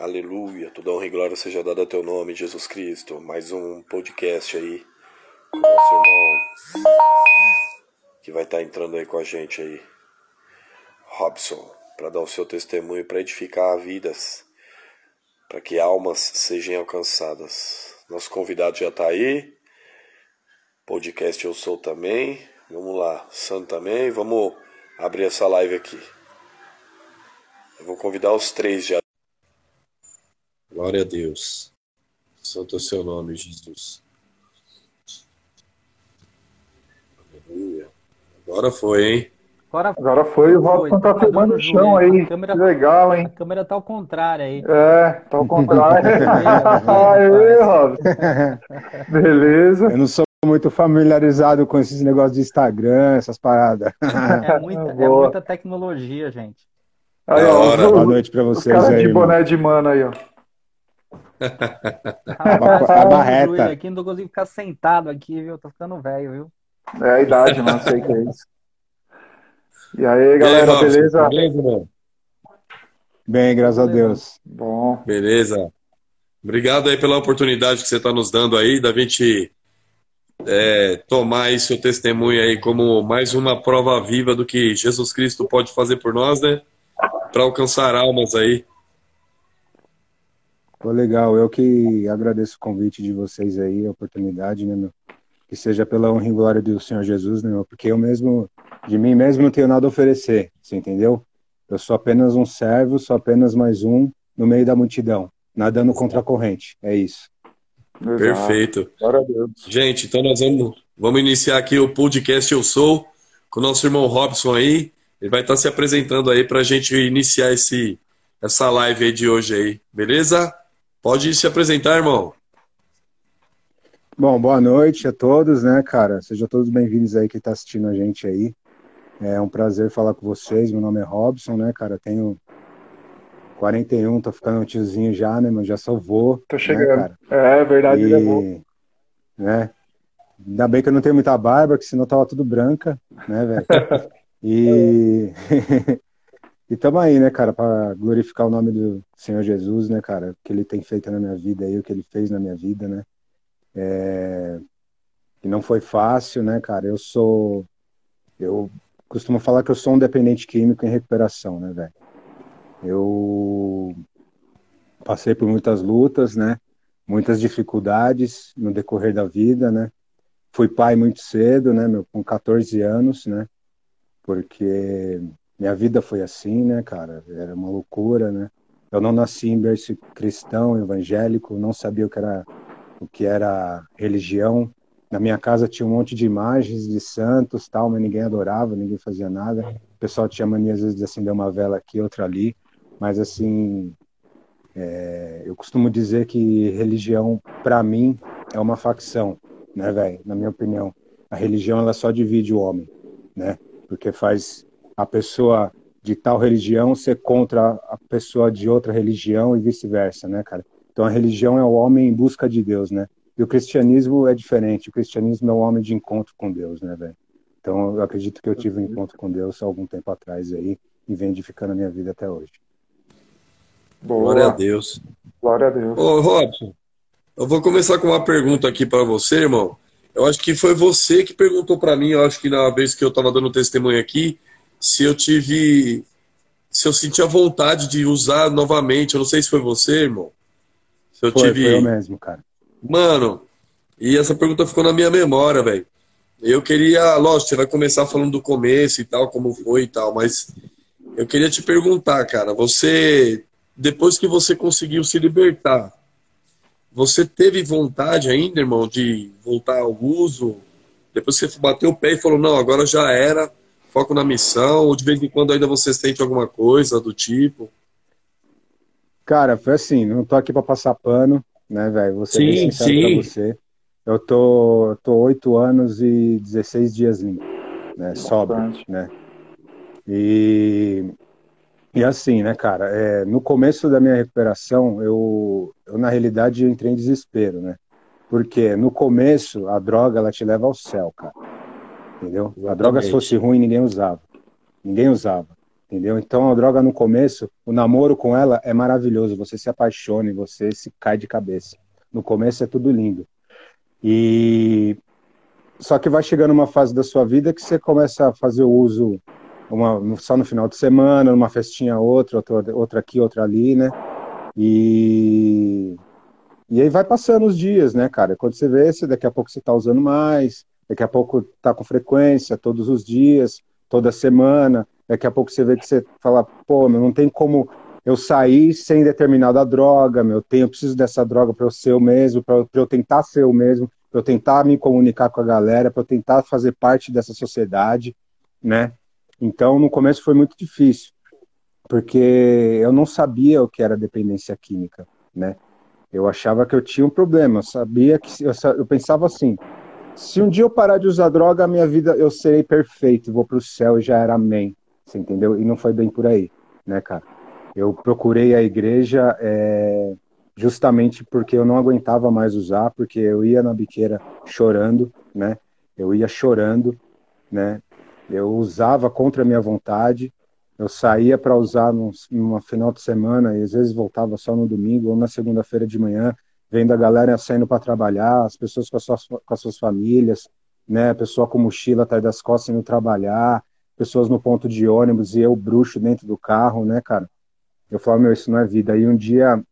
Aleluia. Toda honra e glória seja dada a teu nome, Jesus Cristo. Mais um podcast aí com o nosso irmão que vai estar entrando aí com a gente aí. Robson, para dar o seu testemunho, para edificar vidas, para que almas sejam alcançadas. Nosso convidado já está aí. Podcast Eu Sou também. Vamos lá, Santo também. Vamos abrir essa live aqui. Eu vou convidar os três já. Glória a Deus. Santo é o seu nome, Jesus. Aleluia. Agora foi, hein? Agora, Agora foi, o Robson tá filmando o chão aí. Câmera, que legal, hein? A câmera tá ao contrário aí. É, tá ao contrário. Aê, Robson. Beleza. Eu não sou muito familiarizado com esses negócios de Instagram, essas paradas. É muita, é muita tecnologia, gente. Aí, ó, Boa noite pra vocês aí. de boné de mano aí, ó. A, a barreta. Aqui, não consigo ficar sentado aqui, viu? Tô ficando velho, viu? É a idade, não sei o que é isso. E aí, galera, aí, beleza? Beleza, mano? Bem, graças a Deus. Bom. Beleza. Obrigado aí pela oportunidade que você está nos dando aí, da gente é, tomar aí seu testemunho aí como mais uma prova viva do que Jesus Cristo pode fazer por nós, né? Para alcançar almas aí. Pô, legal. Eu que agradeço o convite de vocês aí, a oportunidade, né, meu? Que seja pela honra e glória do Senhor Jesus, né, meu? Porque eu mesmo, de mim mesmo, não tenho nada a oferecer, você entendeu? Eu sou apenas um servo, sou apenas mais um no meio da multidão, nadando contra a corrente. É isso. Exato. Perfeito. Glória a Deus. Gente, então nós vamos, vamos iniciar aqui o podcast Eu Sou, com o nosso irmão Robson aí. Ele vai estar se apresentando aí para a gente iniciar esse, essa live aí de hoje aí, beleza? Pode se apresentar, irmão. Bom, boa noite a todos, né, cara? Sejam todos bem-vindos aí que está assistindo a gente aí. É um prazer falar com vocês. Meu nome é Robson, né, cara? Tenho 41, tô ficando um tiozinho já, né, mas já sou vô. Tô né, chegando. Né, é, é verdade, e, é Né? Ainda bem que eu não tenho muita barba, que senão tava tudo branca, né, velho? E E estamos aí, né, cara, para glorificar o nome do Senhor Jesus, né, cara, o que ele tem feito na minha vida aí, o que ele fez na minha vida, né. É... E não foi fácil, né, cara. Eu sou. Eu costumo falar que eu sou um dependente químico em recuperação, né, velho. Eu passei por muitas lutas, né, muitas dificuldades no decorrer da vida, né. Fui pai muito cedo, né, meu, com 14 anos, né, porque minha vida foi assim, né, cara? Era uma loucura, né? Eu não nasci em berço cristão, evangélico, não sabia o que era o que era religião. Na minha casa tinha um monte de imagens de santos, tal, mas ninguém adorava, ninguém fazia nada. O pessoal tinha mania às vezes de acender uma vela aqui, outra ali, mas assim, é, eu costumo dizer que religião, para mim, é uma facção, né, velho? Na minha opinião, a religião ela só divide o homem, né? Porque faz a pessoa de tal religião ser contra a pessoa de outra religião e vice-versa, né, cara? Então a religião é o homem em busca de Deus, né? E o cristianismo é diferente. O cristianismo é o homem de encontro com Deus, né, velho? Então eu acredito que eu tive um encontro com Deus há algum tempo atrás aí e vem edificando a minha vida até hoje. Boa. Glória a Deus. Glória a Deus. Ô, Robson, eu vou começar com uma pergunta aqui para você, irmão. Eu acho que foi você que perguntou para mim, eu acho que na vez que eu estava dando testemunho aqui, se eu tive. Se eu senti a vontade de usar novamente. Eu não sei se foi você, irmão. Se eu foi, tive. Foi eu mesmo, cara. Mano, e essa pergunta ficou na minha memória, velho. Eu queria, lógico, você vai começar falando do começo e tal, como foi e tal, mas eu queria te perguntar, cara, você, depois que você conseguiu se libertar, você teve vontade ainda, irmão, de voltar ao uso? Depois que você bateu o pé e falou, não, agora já era, foco na missão, ou de vez em quando ainda você sente alguma coisa do tipo? Cara, foi assim, não tô aqui para passar pano, né, velho? Ser sim, sim. pra você. Eu tô, tô 8 anos e 16 dias limpo, né, sóbrio, né? E, e assim, né, cara, é, no começo da minha recuperação, eu, eu na realidade entrei em desespero, né? Porque no começo a droga ela te leva ao céu, cara entendeu? Exatamente. A droga se fosse ruim, ninguém usava. Ninguém usava. entendeu? Então a droga no começo, o namoro com ela é maravilhoso, você se apaixona, você se cai de cabeça. No começo é tudo lindo. E só que vai chegando uma fase da sua vida que você começa a fazer o uso uma, só no final de semana, numa festinha outra, outra, outra aqui, outra ali, né? E, e aí vai passando os dias, né, cara? Quando você vê, você, daqui a pouco você tá usando mais, daqui a pouco tá com frequência, todos os dias, toda semana, daqui a pouco você vê que você fala, pô, meu, não tem como eu sair sem determinada droga, meu, tenho, eu preciso dessa droga para eu ser o mesmo, para eu tentar ser o mesmo, para eu tentar me comunicar com a galera, para eu tentar fazer parte dessa sociedade, né? Então, no começo foi muito difícil, porque eu não sabia o que era dependência química, né? Eu achava que eu tinha um problema, eu sabia que eu, eu pensava assim: se um dia eu parar de usar droga, a minha vida eu serei perfeito, vou para o céu e já era amém, você entendeu? E não foi bem por aí, né, cara? Eu procurei a igreja é, justamente porque eu não aguentava mais usar, porque eu ia na biqueira chorando, né? Eu ia chorando, né? Eu usava contra a minha vontade. Eu saía para usar num, numa final de semana e às vezes voltava só no domingo ou na segunda-feira de manhã, vendo a galera saindo para trabalhar, as pessoas com as, suas, com as suas famílias, né? Pessoa com mochila atrás das costas indo trabalhar, pessoas no ponto de ônibus e eu bruxo dentro do carro, né, cara? Eu falava, meu, isso não é vida. Aí um dia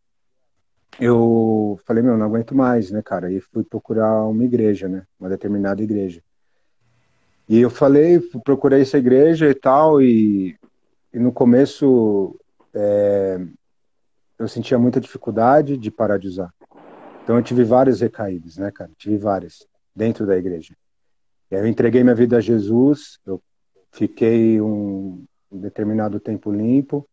eu falei, meu, não aguento mais, né, cara? E fui procurar uma igreja, né? Uma determinada igreja. E eu falei, procurei essa igreja e tal, e, e no começo é, eu sentia muita dificuldade de parar de usar. Então eu tive várias recaídas, né, cara? Tive várias dentro da igreja. E aí eu entreguei minha vida a Jesus, eu fiquei um, um determinado tempo limpo,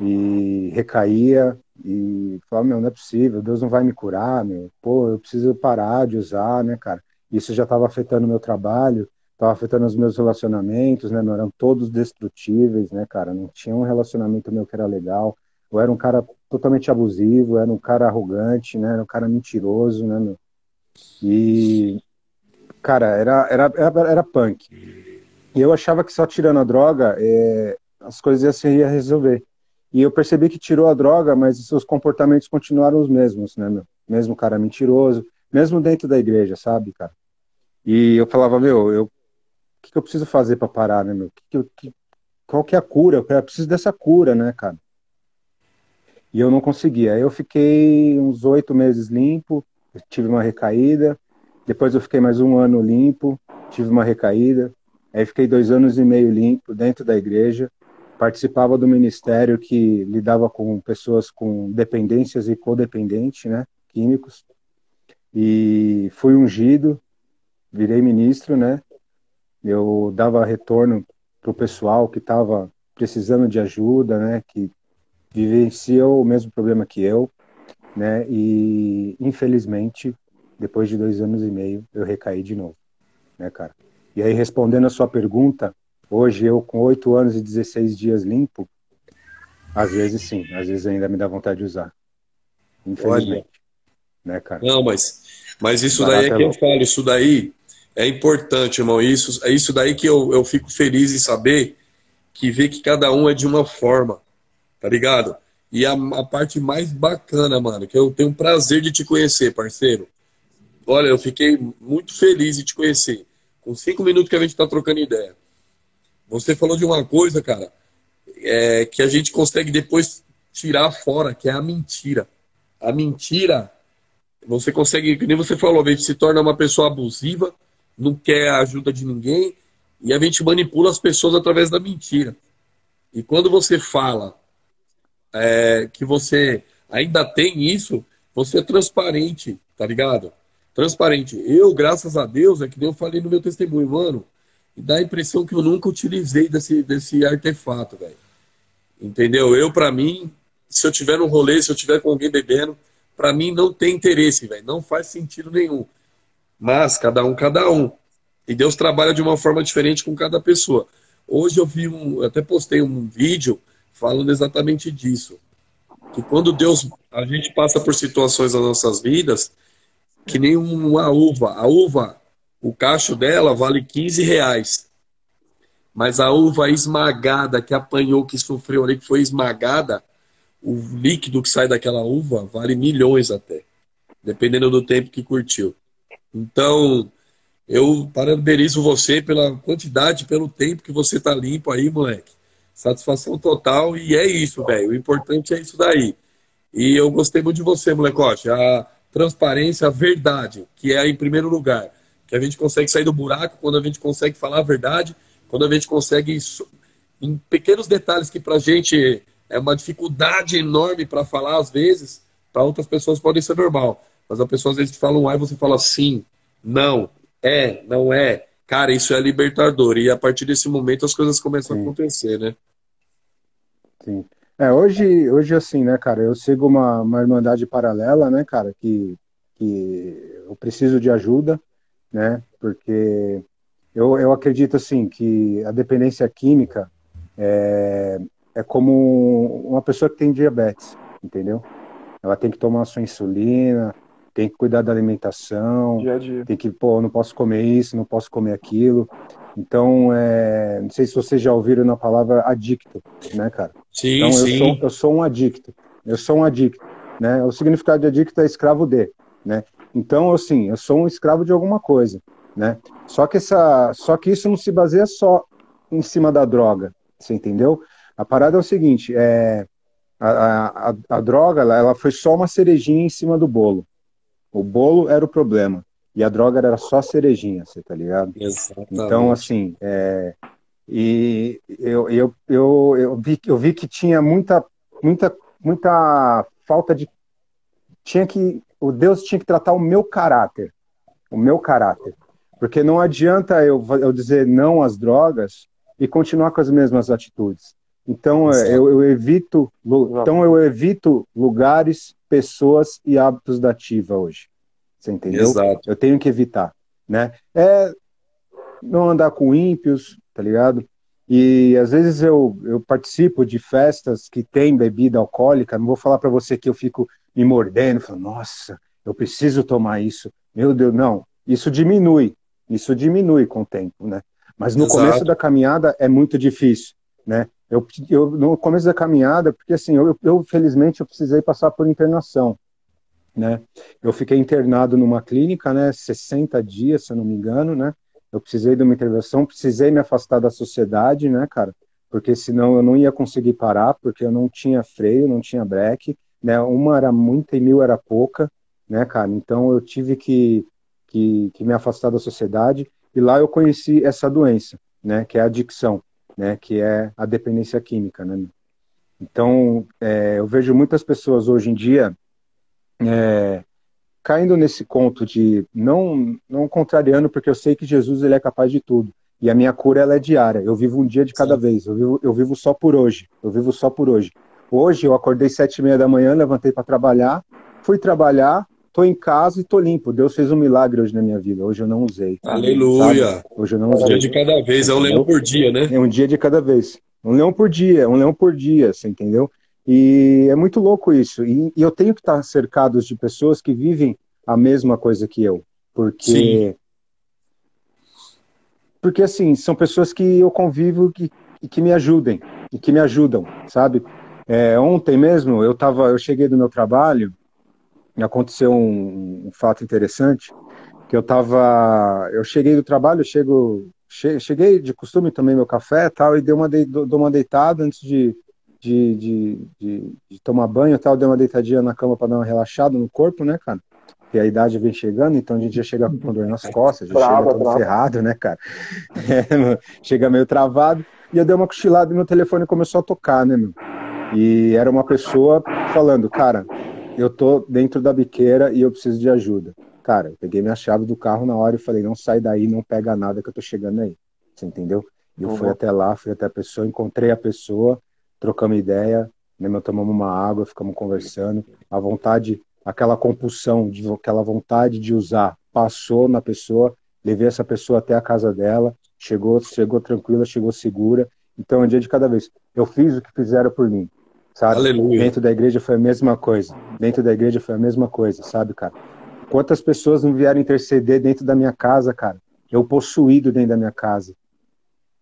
e recaía e falava, meu, não é possível, Deus não vai me curar, meu, pô, eu preciso parar de usar, né, cara? Isso já estava afetando o meu trabalho, estava afetando os meus relacionamentos, né, meu, eram todos destrutíveis, né, cara? Não tinha um relacionamento meu que era legal. Eu era um cara totalmente abusivo, era um cara arrogante, né, era um cara mentiroso, né, meu? E, cara, era, era, era, era punk. E eu achava que só tirando a droga, é, as coisas iam se resolver. E eu percebi que tirou a droga, mas os seus comportamentos continuaram os mesmos, né, meu? Mesmo cara mentiroso, mesmo dentro da igreja, sabe, cara? E eu falava, meu, eu, o que, que eu preciso fazer para parar, né, meu? Que, que, qual que é a cura? Eu preciso dessa cura, né, cara? E eu não conseguia. Eu fiquei uns oito meses limpo, tive uma recaída. Depois eu fiquei mais um ano limpo, tive uma recaída. Aí fiquei dois anos e meio limpo dentro da igreja participava do ministério que lidava com pessoas com dependências e codependentes, né, químicos, e fui ungido, virei ministro, né, eu dava retorno para o pessoal que estava precisando de ajuda, né, que vivenciou o mesmo problema que eu, né, e infelizmente, depois de dois anos e meio, eu recaí de novo, né, cara. E aí, respondendo a sua pergunta, Hoje, eu com 8 anos e 16 dias limpo, às vezes sim, às vezes ainda me dá vontade de usar. Infelizmente. Olha. Né, cara? Não, mas, mas isso daí é que eu falo, isso daí é importante, irmão. Isso, é isso daí que eu, eu fico feliz em saber que vê que cada um é de uma forma, tá ligado? E a, a parte mais bacana, mano, que eu tenho prazer de te conhecer, parceiro. Olha, eu fiquei muito feliz de te conhecer. Com cinco minutos que a gente tá trocando ideia. Você falou de uma coisa, cara, é, que a gente consegue depois tirar fora, que é a mentira. A mentira, você consegue, que nem você falou, a gente se torna uma pessoa abusiva, não quer a ajuda de ninguém, e a gente manipula as pessoas através da mentira. E quando você fala é, que você ainda tem isso, você é transparente, tá ligado? Transparente. Eu, graças a Deus, é que eu falei no meu testemunho, mano, e dá a impressão que eu nunca utilizei desse, desse artefato, velho. Entendeu? Eu, para mim, se eu tiver num rolê, se eu tiver com alguém bebendo, para mim não tem interesse, velho. Não faz sentido nenhum. Mas cada um, cada um. E Deus trabalha de uma forma diferente com cada pessoa. Hoje eu vi um, eu até postei um vídeo falando exatamente disso. Que quando Deus, a gente passa por situações nas nossas vidas, que nem uma uva. A uva, o cacho dela vale 15 reais. mas a uva esmagada, que apanhou, que sofreu ali, que foi esmagada, o líquido que sai daquela uva vale milhões até, dependendo do tempo que curtiu. Então, eu parabenizo você pela quantidade, pelo tempo que você tá limpo aí, moleque. Satisfação total e é isso, velho. O importante é isso daí. E eu gostei muito de você, molecote. A transparência, a verdade, que é em primeiro lugar. Que a gente consegue sair do buraco quando a gente consegue falar a verdade, quando a gente consegue, em pequenos detalhes que pra gente é uma dificuldade enorme para falar às vezes, para outras pessoas podem ser normal. Mas a pessoa às vezes fala um A e você fala sim, não, é, não é. Cara, isso é libertador. E a partir desse momento as coisas começam sim. a acontecer, né? Sim. É, hoje, hoje assim, né, cara, eu sigo uma, uma irmandade paralela, né, cara, que, que eu preciso de ajuda, né, porque eu, eu acredito, assim, que a dependência química é, é como uma pessoa que tem diabetes, entendeu? Ela tem que tomar a sua insulina, tem que cuidar da alimentação, dia dia. tem que, pô, não posso comer isso, não posso comer aquilo. Então, é, não sei se vocês já ouviram na palavra adicto, né, cara? Sim, então, eu sim. Sou, eu sou um adicto, eu sou um adicto, né? O significado de adicto é escravo de, né? Então, assim, eu sou um escravo de alguma coisa, né? Só que essa, só que isso não se baseia só em cima da droga, você entendeu? A parada é o seguinte, é, a, a, a droga ela, ela foi só uma cerejinha em cima do bolo. O bolo era o problema. E a droga era só a cerejinha, você tá ligado? Exatamente. Então, assim, é, e eu, eu, eu, eu, vi, eu vi que tinha muita, muita, muita falta de. Tinha que. O Deus tinha que tratar o meu caráter. O meu caráter. Porque não adianta eu, eu dizer não às drogas e continuar com as mesmas atitudes. Então é, eu, eu, evito, então eu evito lugares, pessoas e hábitos da ativa hoje. Você entendeu? Exato. Eu tenho que evitar, né? É não andar com ímpios, tá ligado? E às vezes eu, eu participo de festas que tem bebida alcoólica. Não vou falar para você que eu fico me mordendo, falando, nossa, eu preciso tomar isso. Meu Deus, não. Isso diminui. Isso diminui com o tempo, né? Mas no Exato. começo da caminhada é muito difícil, né? Eu, eu, no começo da caminhada, porque assim, eu, eu felizmente eu precisei passar por internação, né? Eu fiquei internado numa clínica, né, 60 dias, se eu não me engano, né? Eu precisei de uma intervenção, precisei me afastar da sociedade, né, cara? Porque senão eu não ia conseguir parar, porque eu não tinha freio, não tinha breque, né? Uma era muita e mil era pouca, né, cara? Então eu tive que, que, que me afastar da sociedade e lá eu conheci essa doença, né, que é a adicção né, que é a dependência química, né? Então, é, eu vejo muitas pessoas hoje em dia é, caindo nesse conto de não não contrariando, porque eu sei que Jesus ele é capaz de tudo e a minha cura ela é diária. Eu vivo um dia de cada Sim. vez. Eu vivo, eu vivo só por hoje. Eu vivo só por hoje. Hoje eu acordei sete e meia da manhã, levantei para trabalhar, fui trabalhar, tô em casa e tô limpo. Deus fez um milagre hoje na minha vida. Hoje eu não usei. Aleluia. Sabe? Hoje eu não usei. Um dia de cada vez, é um leão por dia, né? É um dia de cada vez. Um leão por dia, um leão por dia, você entendeu? E é muito louco isso. E, e eu tenho que estar cercado de pessoas que vivem a mesma coisa que eu. Porque. Sim. Porque, assim, são pessoas que eu convivo que, e que me ajudem, e que me ajudam, sabe? É, ontem mesmo, eu, tava, eu cheguei do meu trabalho, aconteceu um, um fato interessante, que eu tava, eu cheguei do trabalho, chego, che, cheguei de costume, tomei meu café tal, e dei uma, de, dou uma deitada antes de, de, de, de, de tomar banho tal, dei uma deitadinha na cama para dar uma relaxada no corpo, né, cara? E a idade vem chegando, então a gente já chega com dor nas costas, já brava, chega todo brava. ferrado, né, cara? É, chega meio travado. E eu dei uma cochilada e meu telefone começou a tocar, né, meu? E era uma pessoa falando, cara, eu tô dentro da biqueira e eu preciso de ajuda. Cara, eu peguei minha chave do carro na hora e falei, não sai daí, não pega nada que eu tô chegando aí. Você entendeu? E eu uhum. fui até lá, fui até a pessoa, encontrei a pessoa, trocamos ideia, né, tomamos uma água, ficamos conversando. A vontade, aquela compulsão, de, aquela vontade de usar, passou na pessoa, levei essa pessoa até a casa dela, chegou, chegou tranquila, chegou segura. Então, é um dia de cada vez. Eu fiz o que fizeram por mim sabe? Aleluia. Dentro da igreja foi a mesma coisa. Dentro da igreja foi a mesma coisa, sabe, cara? Quantas pessoas não vieram interceder dentro da minha casa, cara? Eu possuído dentro da minha casa.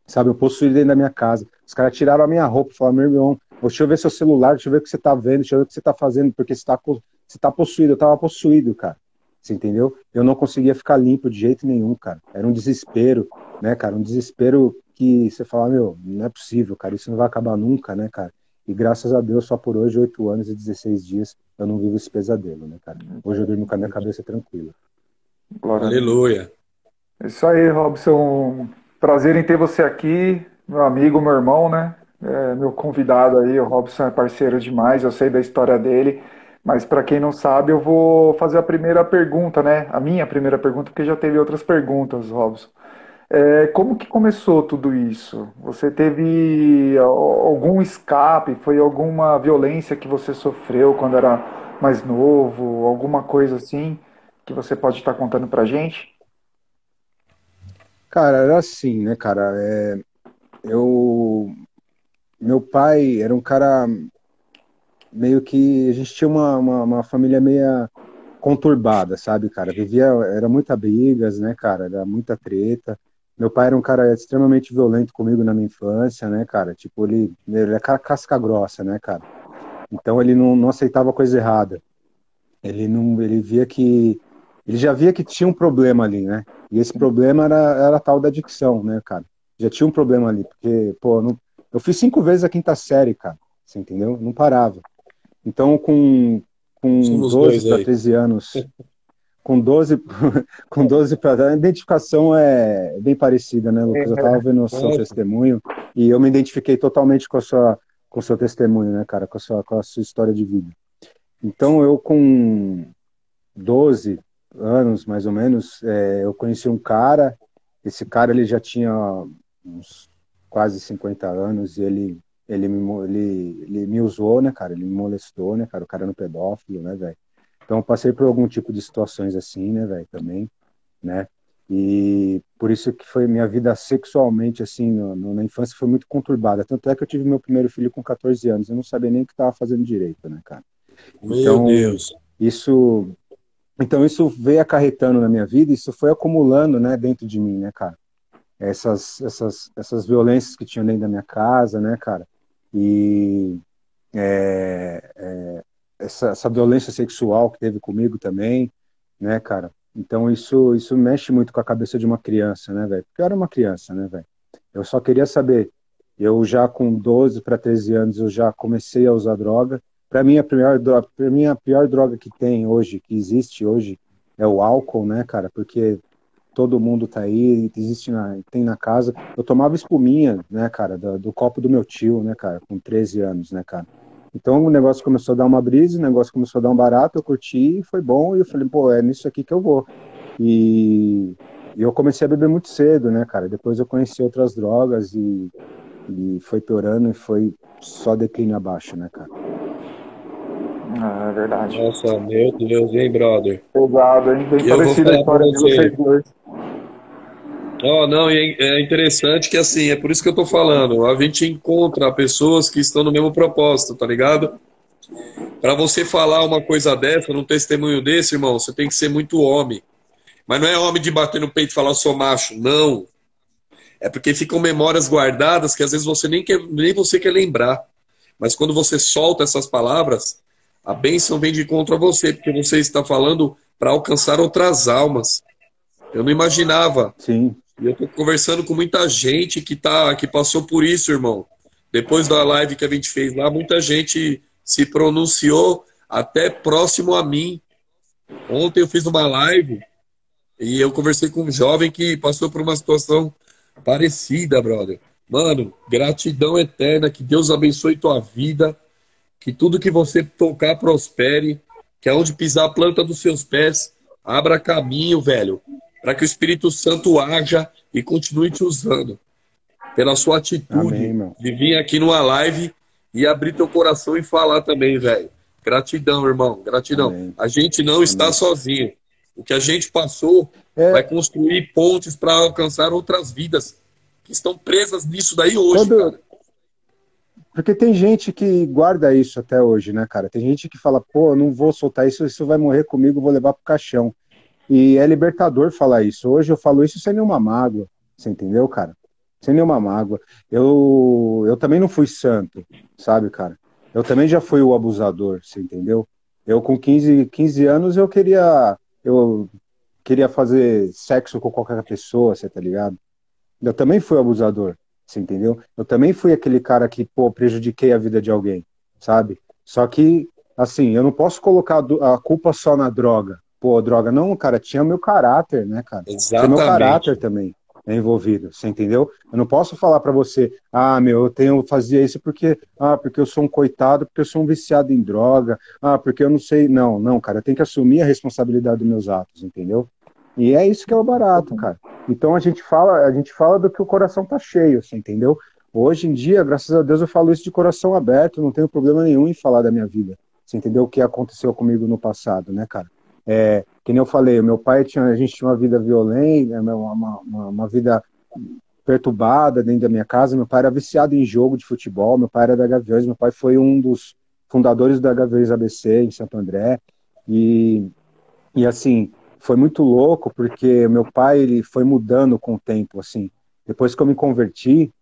Sabe, eu possuí dentro da minha casa. Os caras tiraram a minha roupa, falaram, meu irmão, deixa eu ver seu celular, deixa eu ver o que você tá vendo, deixa eu ver o que você tá fazendo, porque você tá, você tá possuído. Eu tava possuído, cara. Você entendeu? Eu não conseguia ficar limpo de jeito nenhum, cara. Era um desespero, né, cara? Um desespero que você fala, meu, não é possível, cara. Isso não vai acabar nunca, né, cara? E graças a Deus, só por hoje, 8 anos e 16 dias, eu não vivo esse pesadelo, né, cara? Hoje eu durmo com a minha cabeça tranquila. Glória Aleluia. É isso aí, Robson. Prazer em ter você aqui, meu amigo, meu irmão, né? É, meu convidado aí, o Robson é parceiro demais, eu sei da história dele, mas para quem não sabe, eu vou fazer a primeira pergunta, né? A minha primeira pergunta, porque já teve outras perguntas, Robson. É, como que começou tudo isso? Você teve algum escape? Foi alguma violência que você sofreu quando era mais novo? Alguma coisa assim que você pode estar contando pra gente? Cara, era assim, né, cara? É, eu. Meu pai era um cara meio que. A gente tinha uma, uma, uma família meia conturbada, sabe, cara? Vivia. Era muita brigas, né, cara? Era muita treta. Meu pai era um cara extremamente violento comigo na minha infância, né, cara? Tipo, ele, ele é casca grossa, né, cara? Então ele não, não aceitava coisa errada. Ele não, ele via que ele já via que tinha um problema ali, né? E esse problema era, era a tal da adicção, né, cara? Já tinha um problema ali, porque, pô, não, eu fiz cinco vezes a quinta série, cara. Você entendeu? Não parava. Então, com, com 12 para 13 anos, com 12, com 12 para. A identificação é bem parecida, né, Lucas? Eu estava vendo o seu testemunho e eu me identifiquei totalmente com a sua, com o seu testemunho, né, cara? Com a sua, com a sua história de vida. Então, eu com 12, anos, mais ou menos, é, eu conheci um cara, esse cara ele já tinha uns quase 50 anos e ele, ele, me, ele, ele me usou, né, cara, ele me molestou, né, cara, o cara era um pedófilo, né, velho. Então eu passei por algum tipo de situações assim, né, velho, também, né, e por isso que foi minha vida sexualmente, assim, no, no, na infância foi muito conturbada. Tanto é que eu tive meu primeiro filho com 14 anos, eu não sabia nem o que estava fazendo direito, né, cara. Meu então, Deus. Isso então isso veio acarretando na minha vida, isso foi acumulando, né, dentro de mim, né, cara? Essas, essas, essas violências que tinham dentro da minha casa, né, cara? E é, é, essa, essa violência sexual que teve comigo também, né, cara? Então isso, isso mexe muito com a cabeça de uma criança, né, velho? Porque eu era uma criança, né, velho? Eu só queria saber. Eu já com 12 para 13 anos eu já comecei a usar droga, para mim, a pior, droga, mim, a pior droga que tem hoje, que existe hoje, é o álcool, né, cara? Porque todo mundo tá aí, existe na, tem na casa. Eu tomava espuminha, né, cara, do, do, copo do meu tio, né, cara, com 13 anos, né, cara. Então o negócio começou a dar uma brisa, o negócio começou a dar um barato, eu curti, foi bom, e eu falei, pô, é nisso aqui que eu vou. E, e eu comecei a beber muito cedo, né, cara. Depois eu conheci outras drogas e, e foi piorando e foi só declínio abaixo, né, cara. Ah, é verdade. Nossa, meu Deus, hein, brother? Pesado, hein? Bem parecida a história de vocês dois. Oh, não, é interessante que assim, é por isso que eu tô falando. A gente encontra pessoas que estão no mesmo propósito, tá ligado? Para você falar uma coisa dessa, num testemunho desse, irmão, você tem que ser muito homem. Mas não é homem de bater no peito e falar sou macho, não. É porque ficam memórias guardadas que às vezes você nem, quer, nem você quer lembrar. Mas quando você solta essas palavras, a bênção vem de contra você, porque você está falando para alcançar outras almas. Eu não imaginava. Sim. E eu estou conversando com muita gente que, tá, que passou por isso, irmão. Depois da live que a gente fez lá, muita gente se pronunciou até próximo a mim. Ontem eu fiz uma live e eu conversei com um jovem que passou por uma situação parecida, brother. Mano, gratidão eterna, que Deus abençoe tua vida que tudo que você tocar prospere, que aonde pisar a planta dos seus pés, abra caminho, velho, para que o Espírito Santo haja e continue te usando. Pela sua atitude Amém, de vir aqui numa live e abrir teu coração e falar também, velho. Gratidão, irmão, gratidão. Amém. A gente não Amém. está sozinho. O que a gente passou é... vai construir pontes para alcançar outras vidas que estão presas nisso daí hoje, Quando... cara. Porque tem gente que guarda isso até hoje, né, cara? Tem gente que fala, pô, não vou soltar isso, isso vai morrer comigo, vou levar pro caixão. E é libertador falar isso. Hoje eu falo isso sem nenhuma mágoa, você entendeu, cara? sem nenhuma mágoa. Eu, eu também não fui santo, sabe, cara? Eu também já fui o abusador, você entendeu? Eu com 15, 15 anos eu queria eu queria fazer sexo com qualquer pessoa, você tá ligado? Eu também fui abusador, você entendeu? Eu também fui aquele cara que, pô, prejudiquei a vida de alguém, sabe? Só que, assim, eu não posso colocar a culpa só na droga. Pô, droga, não, cara, tinha meu caráter, né, cara? Exatamente. Tinha meu caráter também é envolvido, você entendeu? Eu não posso falar para você, ah, meu, eu tenho fazia isso porque, ah, porque eu sou um coitado, porque eu sou um viciado em droga, ah, porque eu não sei, não, não, cara, eu tenho que assumir a responsabilidade dos meus atos, entendeu? E é isso que é o barato, cara. Então a gente fala, a gente fala do que o coração tá cheio, você entendeu? Hoje em dia, graças a Deus, eu falo isso de coração aberto, não tenho problema nenhum em falar da minha vida. Você entendeu o que aconteceu comigo no passado, né, cara? É, que nem eu falei, meu pai tinha, a gente tinha uma vida violenta, né, uma, uma, uma vida perturbada dentro da minha casa. Meu pai era viciado em jogo de futebol, meu pai era da Gaviões, meu pai foi um dos fundadores da Gaviões ABC em Santo André. E, e assim, foi muito louco porque meu pai ele foi mudando com o tempo, assim. Depois que eu me converti,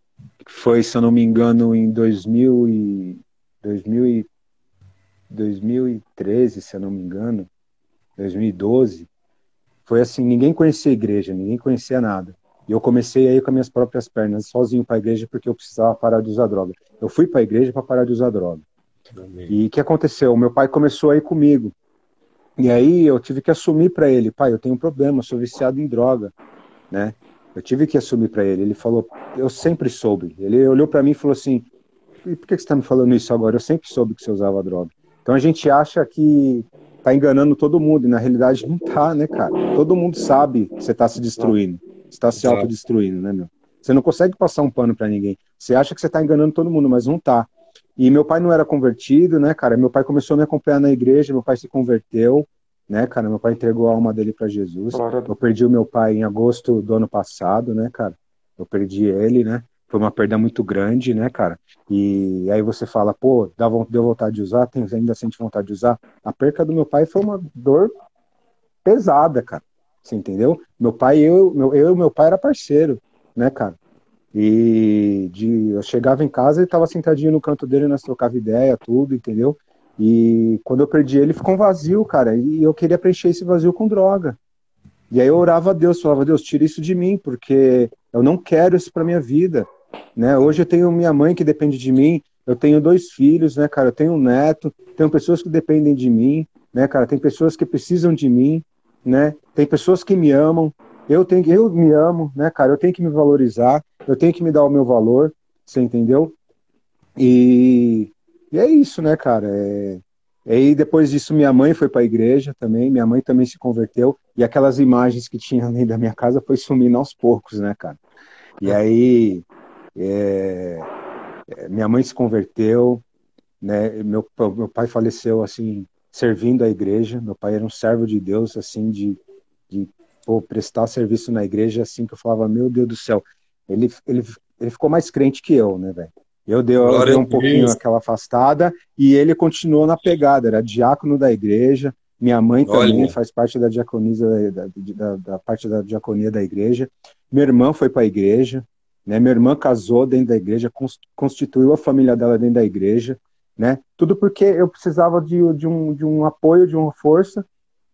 foi, se eu não me engano, em 2000 e, 2000 e, 2013, se eu não me engano, 2012, foi assim, ninguém conhecia a igreja, ninguém conhecia nada. E eu comecei aí com as minhas próprias pernas, sozinho para a igreja, porque eu precisava parar de usar droga. Eu fui para a igreja para parar de usar droga. Amém. E o que aconteceu? Meu pai começou aí comigo. E aí eu tive que assumir para ele, pai, eu tenho um problema, sou viciado em droga, né? Eu tive que assumir para ele. Ele falou, eu sempre soube. Ele olhou para mim e falou assim, por que você está me falando isso agora? Eu sempre soube que você usava droga. Então a gente acha que tá enganando todo mundo, e na realidade não tá, né, cara? Todo mundo sabe que você tá se destruindo, você tá se autodestruindo, né, meu? Você não consegue passar um pano para ninguém. Você acha que você tá enganando todo mundo, mas não tá. E meu pai não era convertido, né, cara? Meu pai começou a me acompanhar na igreja, meu pai se converteu, né, cara? Meu pai entregou a alma dele para Jesus. Eu perdi o meu pai em agosto do ano passado, né, cara? Eu perdi ele, né? Foi uma perda muito grande, né, cara? E aí você fala, pô, dá, deu vontade de usar, tem, ainda sente vontade de usar. A perca do meu pai foi uma dor pesada, cara. Você entendeu? Meu pai, eu, meu, eu e meu pai era parceiro, né, cara? E de, eu chegava em casa, ele tava sentadinho no canto dele, nós trocava ideia, tudo, entendeu? E quando eu perdi ele, ficou um vazio, cara. E eu queria preencher esse vazio com droga. E aí eu orava a Deus, falava, Deus, tira isso de mim, porque eu não quero isso para minha vida. Né? Hoje eu tenho minha mãe que depende de mim, eu tenho dois filhos, né, cara? Eu tenho um neto, tenho pessoas que dependem de mim, né, cara? Tem pessoas que precisam de mim, né? Tem pessoas que me amam. Eu tenho, eu me amo, né, cara? Eu tenho que me valorizar, eu tenho que me dar o meu valor, você entendeu? E, e é isso, né, cara? É, e aí depois disso minha mãe foi para a igreja também, minha mãe também se converteu e aquelas imagens que tinha dentro da minha casa foi sumindo aos poucos, né, cara? E aí é, é, minha mãe se converteu, né? Meu, meu pai faleceu assim servindo a igreja. Meu pai era um servo de Deus, assim, de, de pô, prestar serviço na igreja, assim que eu falava, meu Deus do céu. Ele, ele, ele ficou mais crente que eu, né, velho? Eu dei, eu dei um pouquinho aquela afastada e ele continuou na pegada. Era diácono da igreja. Minha mãe também Olha. faz parte da diaconia da, da, da, parte da diaconia da igreja. Minha irmã foi para a igreja. Né? Minha irmã casou dentro da igreja, constituiu a família dela dentro da igreja, né? Tudo porque eu precisava de, de, um, de um apoio, de uma força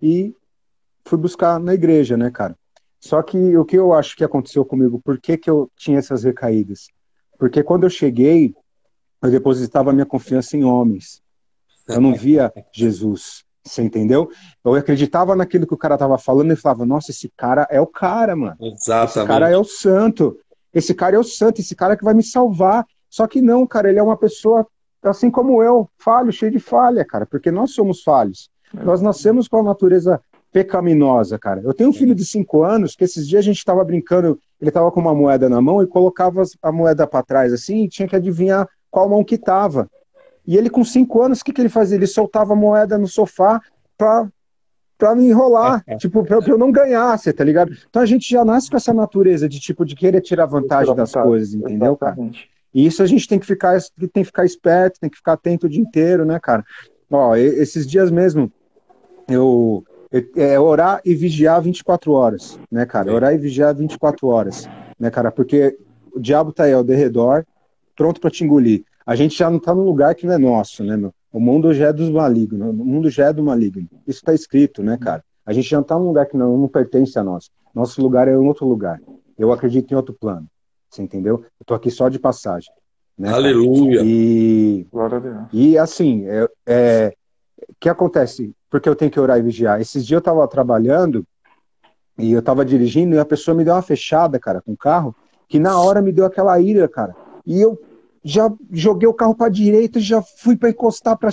e fui buscar na igreja, né, cara? Só que o que eu acho que aconteceu comigo, por que, que eu tinha essas recaídas? Porque quando eu cheguei, eu depositava minha confiança em homens. Eu não via Jesus. Você entendeu? Eu acreditava naquilo que o cara tava falando e falava, nossa, esse cara é o cara, mano. Exatamente. Esse cara é o santo. Esse cara é o santo, esse cara é que vai me salvar. Só que não, cara, ele é uma pessoa assim como eu, falho, cheio de falha, cara, porque nós somos falhos. É. Nós nascemos com a natureza pecaminosa, cara. Eu tenho um filho de cinco anos que esses dias a gente estava brincando, ele estava com uma moeda na mão e colocava a moeda para trás assim e tinha que adivinhar qual mão que tava. E ele com cinco anos, o que, que ele fazia? Ele soltava a moeda no sofá para para me enrolar, é, é. tipo, pra, pra, eu não ganhar, você tá ligado? Então a gente já nasce com essa natureza de tipo de querer tirar vantagem das coisas, entendeu, cara? E isso a gente tem que ficar, tem que ficar esperto, tem que ficar atento o dia inteiro, né, cara? Ó, esses dias mesmo, eu é orar e vigiar 24 horas, né, cara? Orar e vigiar 24 horas, né, cara? Porque o diabo tá aí ao derredor, pronto para te engolir. A gente já não tá num lugar que não é nosso, né, meu? O mundo já é dos malignos, o mundo já é do maligno. Isso está escrito, né, cara? A gente já não tá num lugar que não, não pertence a nós. Nosso lugar é em outro lugar. Eu acredito em outro plano. Você entendeu? Eu tô aqui só de passagem. Né, Aleluia. E, Glória a Deus. e assim, é, é, o que acontece? Porque eu tenho que orar e vigiar. Esses dias eu tava trabalhando e eu tava dirigindo e a pessoa me deu uma fechada, cara, com o carro, que na hora me deu aquela ira, cara. E eu já joguei o carro para direita, já fui para encostar para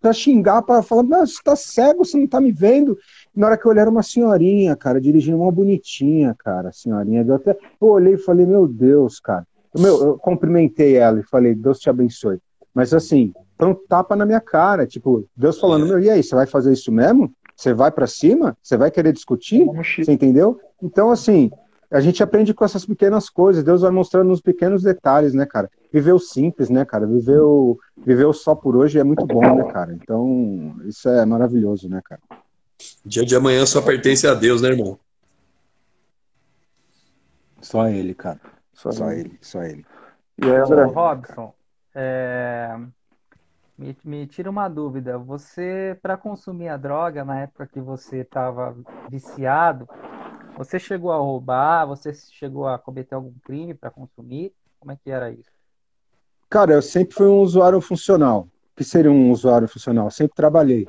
para xingar, para falar, mas você tá cego, você não tá me vendo. Na hora que eu olhei, era uma senhorinha, cara, dirigindo uma bonitinha, cara, senhorinha. Eu, até, eu olhei e falei, meu Deus, cara. Meu, eu cumprimentei ela e falei, Deus te abençoe. Mas assim, foi um tapa na minha cara, tipo, Deus falando, meu, e aí, você vai fazer isso mesmo? Você vai para cima? Você vai querer discutir? Você entendeu? Então, assim, a gente aprende com essas pequenas coisas. Deus vai mostrando nos pequenos detalhes, né, cara? Viver o simples, né, cara? Viver o, viver o só por hoje é muito bom, né, cara? Então, isso é maravilhoso, né, cara? Dia de amanhã só pertence a Deus, né, irmão? Só ele, cara. Só Só ele. ele, só ele. E aí, André? Robson, é, me, me tira uma dúvida. Você, para consumir a droga, na época que você estava viciado, você chegou a roubar? Você chegou a cometer algum crime para consumir? Como é que era isso? Cara, eu sempre fui um usuário funcional. O que seria um usuário funcional? Eu sempre trabalhei,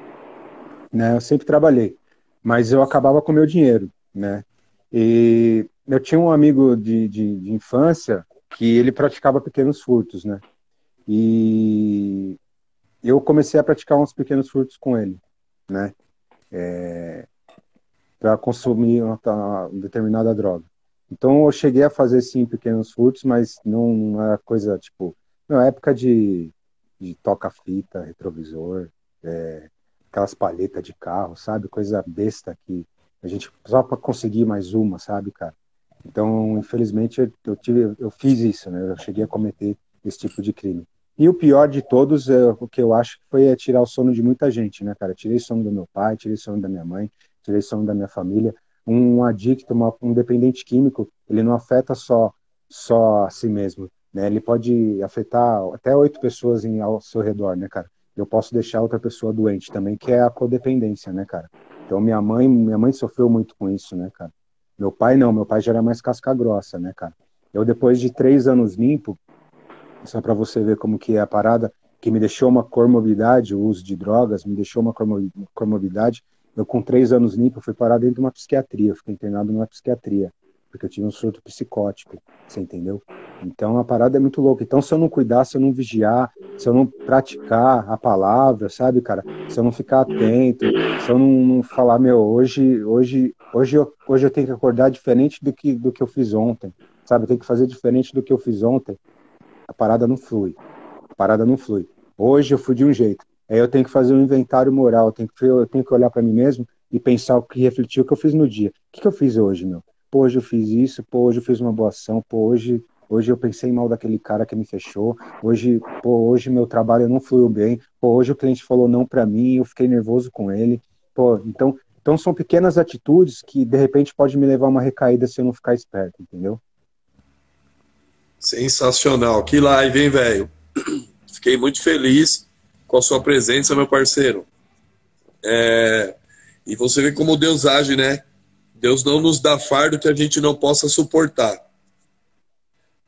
né? Eu sempre trabalhei, mas eu acabava com meu dinheiro, né? E eu tinha um amigo de, de, de infância que ele praticava pequenos furtos, né? E eu comecei a praticar uns pequenos furtos com ele, né? É, para consumir uma, uma determinada droga. Então eu cheguei a fazer sim pequenos furtos, mas não era coisa tipo na época de, de toca-fita, retrovisor, é, aquelas palhetas de carro, sabe? Coisa besta que a gente só para conseguir mais uma, sabe, cara? Então, infelizmente, eu tive, eu fiz isso, né? Eu cheguei a cometer esse tipo de crime. E o pior de todos, é, o que eu acho que foi é tirar o sono de muita gente, né, cara? Tirei sono do meu pai, tirei sono da minha mãe, tirei sono da minha família. Um adicto, uma, um dependente químico, ele não afeta só só a si mesmo, né? Ele pode afetar até oito pessoas em, ao seu redor, né, cara? Eu posso deixar outra pessoa doente também, que é a codependência, né, cara? Então minha mãe, minha mãe sofreu muito com isso, né, cara? Meu pai não, meu pai já era mais casca grossa, né, cara? Eu depois de três anos limpo, só para você ver como que é a parada, que me deixou uma comorbidade, o uso de drogas, me deixou uma comorbidade. Eu com três anos limpo fui parar dentro de uma psiquiatria, fiquei internado numa psiquiatria, porque eu tive um surto psicótico, você entendeu? Então a parada é muito louca. Então se eu não cuidar, se eu não vigiar, se eu não praticar a palavra, sabe, cara? Se eu não ficar atento, se eu não, não falar, meu, hoje, hoje, hoje eu, hoje eu tenho que acordar diferente do que do que eu fiz ontem, sabe? Eu tenho que fazer diferente do que eu fiz ontem. A parada não flui. A parada não flui. Hoje eu fui de um jeito. Aí eu tenho que fazer um inventário moral, eu tenho que, eu tenho que olhar para mim mesmo e pensar o que refletir o que eu fiz no dia. O que, que eu fiz hoje, meu? Pô, hoje eu fiz isso, pô, hoje eu fiz uma boa ação, pô, hoje, hoje eu pensei mal daquele cara que me fechou, hoje, pô, hoje meu trabalho não fluiu bem, pô, hoje o cliente falou não para mim, eu fiquei nervoso com ele, pô, então, então são pequenas atitudes que de repente pode me levar a uma recaída se eu não ficar esperto, entendeu? Sensacional. Que live, hein, velho? Fiquei muito feliz com a sua presença, meu parceiro. É... E você vê como Deus age, né? Deus não nos dá fardo que a gente não possa suportar.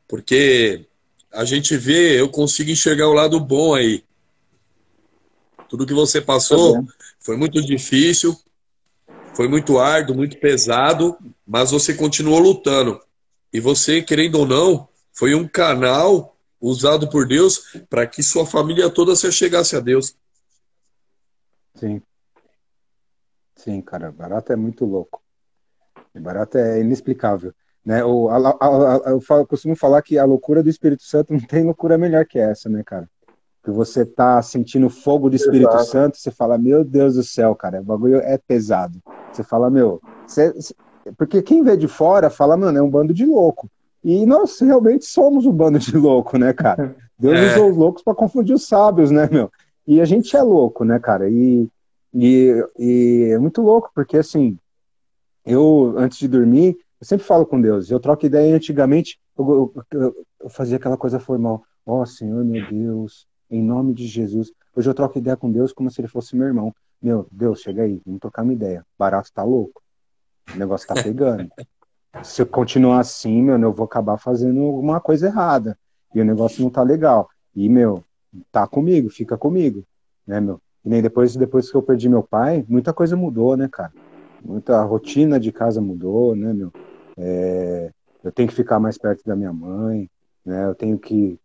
Porque a gente vê, eu consigo enxergar o lado bom aí. Tudo que você passou foi muito difícil, foi muito árduo, muito pesado, mas você continuou lutando. E você, querendo ou não, foi um canal usado por Deus para que sua família toda se chegasse a Deus. Sim. Sim, cara, barato é muito louco. Barato é inexplicável. Né? O, a, a, a, eu, falo, eu costumo falar que a loucura do Espírito Santo não tem loucura melhor que essa, né, cara? Que você tá sentindo fogo do Espírito Exato. Santo, você fala, meu Deus do céu, cara, o bagulho é pesado. Você fala, meu, você, porque quem vê de fora fala, mano, é um bando de louco. E nós realmente somos um bando de louco, né, cara? Deus É. usou os loucos para confundir os sábios, né, meu? E a gente é louco, né, cara? E, e, e é muito louco, porque assim, eu, antes de dormir, eu sempre falo com Deus. Eu troco ideia antigamente, eu, eu, eu fazia aquela coisa formal. Ó oh, Senhor, meu Deus, em nome de Jesus. Hoje eu troco ideia com Deus como se ele fosse meu irmão. Meu, Deus, chega aí, vamos trocar uma ideia. Barato tá louco. O negócio tá pegando. se eu continuar assim, meu, eu vou acabar fazendo alguma coisa errada. E o negócio não tá legal. E, meu, tá comigo, fica comigo. Né, meu? E nem depois, depois que eu perdi meu pai, muita coisa mudou, né, cara? Muita rotina de casa mudou, né, meu? É, eu tenho que ficar mais perto da minha mãe, né? Eu tenho que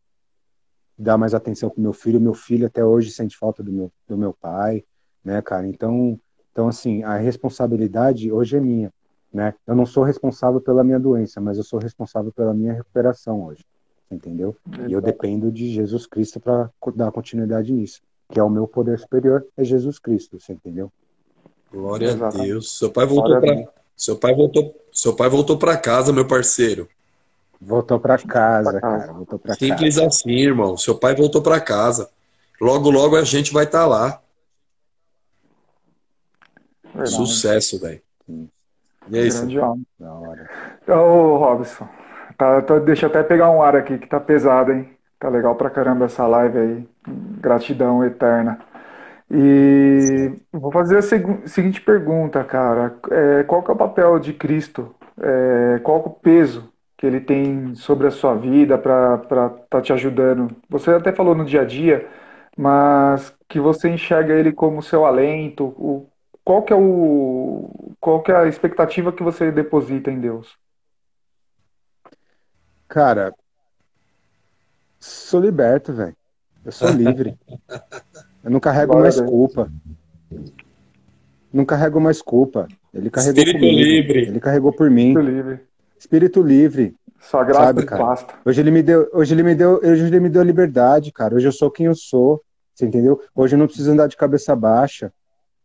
dar mais atenção pro meu filho. Meu filho até hoje sente falta do meu, do meu pai, né, cara? Então, então assim, a responsabilidade hoje é minha, né? Eu não sou responsável pela minha doença, mas eu sou responsável pela minha recuperação hoje, entendeu? Exato. E eu dependo de Jesus Cristo para dar continuidade nisso, que é o meu poder superior, é Jesus Cristo, você entendeu? Glória Exato. a Deus. Seu pai voltou para seu pai voltou, seu pai voltou para casa, meu parceiro. Voltou para casa, cara. Voltou pra Simples casa. assim, irmão. Seu pai voltou para casa. Logo, logo a gente vai estar tá lá. Verdade. Sucesso, velho. E é isso. Então, Robson, tá, tá, deixa eu até pegar um ar aqui que tá pesado, hein? Tá legal pra caramba essa live aí. Gratidão eterna. E vou fazer a seguinte pergunta, cara. É, qual que é o papel de Cristo? É, qual é o peso que ele tem sobre a sua vida para estar tá te ajudando? Você até falou no dia a dia, mas que você enxerga ele como seu alento. O, qual que é o qual que é a expectativa que você deposita em Deus? Cara, sou liberto, velho. Eu sou livre. Eu não carrego mais culpa. Não carrego mais culpa. Ele carregou Espírito comigo. livre. Ele carregou por mim. Espírito livre. Espírito livre. Só graça sabe, cara? basta. Hoje ele me deu, hoje ele me deu, hoje ele me deu liberdade, cara. Hoje eu sou quem eu sou. Você entendeu? Hoje eu não preciso andar de cabeça baixa.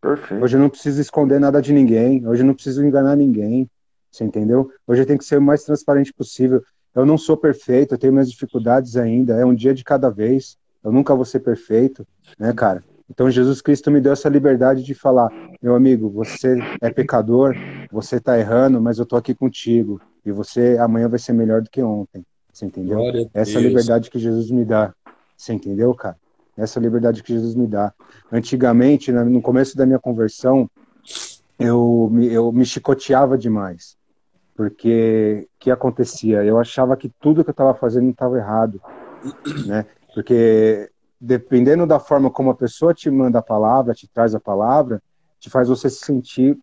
Perfeito. Hoje eu não preciso esconder nada de ninguém. Hoje eu não preciso enganar ninguém. Você entendeu? Hoje eu tenho que ser o mais transparente possível. Eu não sou perfeito, eu tenho minhas dificuldades ainda. É um dia de cada vez. Eu nunca vou ser perfeito, né, cara? Então Jesus Cristo me deu essa liberdade de falar, meu amigo, você é pecador, você está errando, mas eu tô aqui contigo e você amanhã vai ser melhor do que ontem. Você entendeu? Essa liberdade que Jesus me dá. Você entendeu, cara? Essa liberdade que Jesus me dá. Antigamente, no começo da minha conversão, eu me, eu me chicoteava demais. Porque o que acontecia? Eu achava que tudo que eu estava fazendo estava errado. Né? Porque dependendo da forma como a pessoa te manda a palavra, te traz a palavra, te faz você se sentir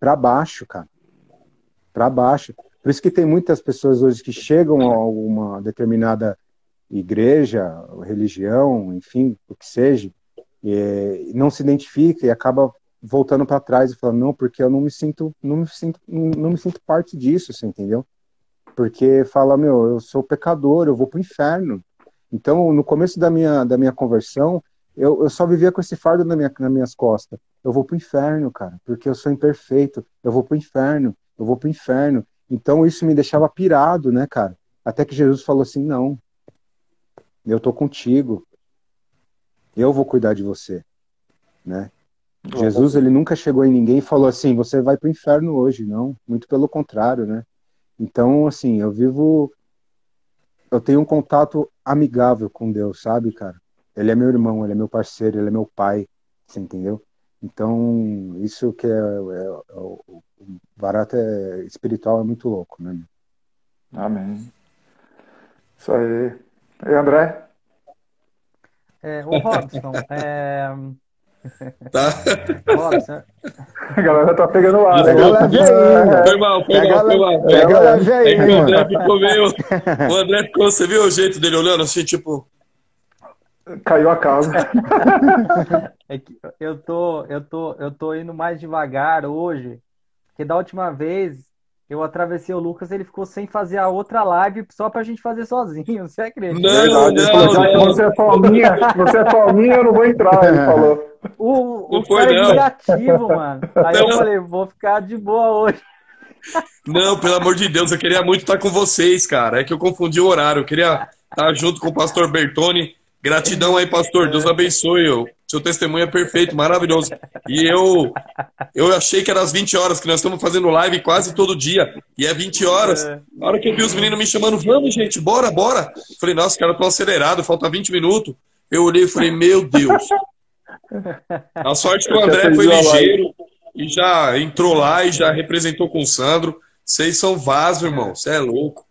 para baixo, cara. Para baixo. Por isso que tem muitas pessoas hoje que chegam a uma determinada igreja, religião, enfim, o que seja, e não se identifica e acaba voltando para trás e falando não, porque eu não me sinto, não me sinto, não me sinto parte disso, você entendeu? Porque fala, meu, eu sou pecador, eu vou pro inferno. Então, no começo da minha, da minha conversão, eu, eu só vivia com esse fardo na minha, nas minhas costas. Eu vou pro inferno, cara, porque eu sou imperfeito. Eu vou pro inferno, eu vou pro inferno. Então, isso me deixava pirado, né, cara? Até que Jesus falou assim: não, eu tô contigo. Eu vou cuidar de você, né? Jesus, ele nunca chegou em ninguém e falou assim: você vai pro inferno hoje, não. Muito pelo contrário, né? Então, assim, eu vivo eu tenho um contato amigável com Deus, sabe, cara? Ele é meu irmão, ele é meu parceiro, ele é meu pai, você entendeu? Então, isso que é, é, é o barato é, espiritual é muito louco, né? Amém. Isso aí. E André? É, o Robson, é, Tá? Robson. A galera tá pegando o ar. Pega leve aí. Foi mal, foi mal, foi mal. Pega leve aí. É que o André ficou meio. O André ficou, você viu o jeito dele olhando assim, tipo. Caiu a casa. É que eu tô, eu tô, eu tô indo mais devagar hoje, porque da última vez eu atravessei o Lucas, ele ficou sem fazer a outra live só pra gente fazer sozinho. Você acredita? Não, não, não, Você é palminha, você é palminha, eu não vou entrar, ele falou. O, o cara é vingativo, mano. Aí não. eu falei, vou ficar de boa hoje. Não, pelo amor de Deus, eu queria muito estar com vocês, cara. É que eu confundi o horário. Eu queria estar junto com o pastor Bertone. Gratidão aí, pastor. Deus abençoe Seu testemunho é perfeito, maravilhoso. E eu, eu achei que era às 20 horas, que nós estamos fazendo live quase todo dia. E é 20 horas. É. Na hora que eu vi os meninos me chamando, vamos, gente, bora, bora. Falei, nossa, os caras estão acelerados, falta 20 minutos. Eu olhei e falei, meu Deus. A sorte que o André foi ligeiro e já entrou lá e já representou com o Sandro. Vocês são vaso, irmão. Você é louco.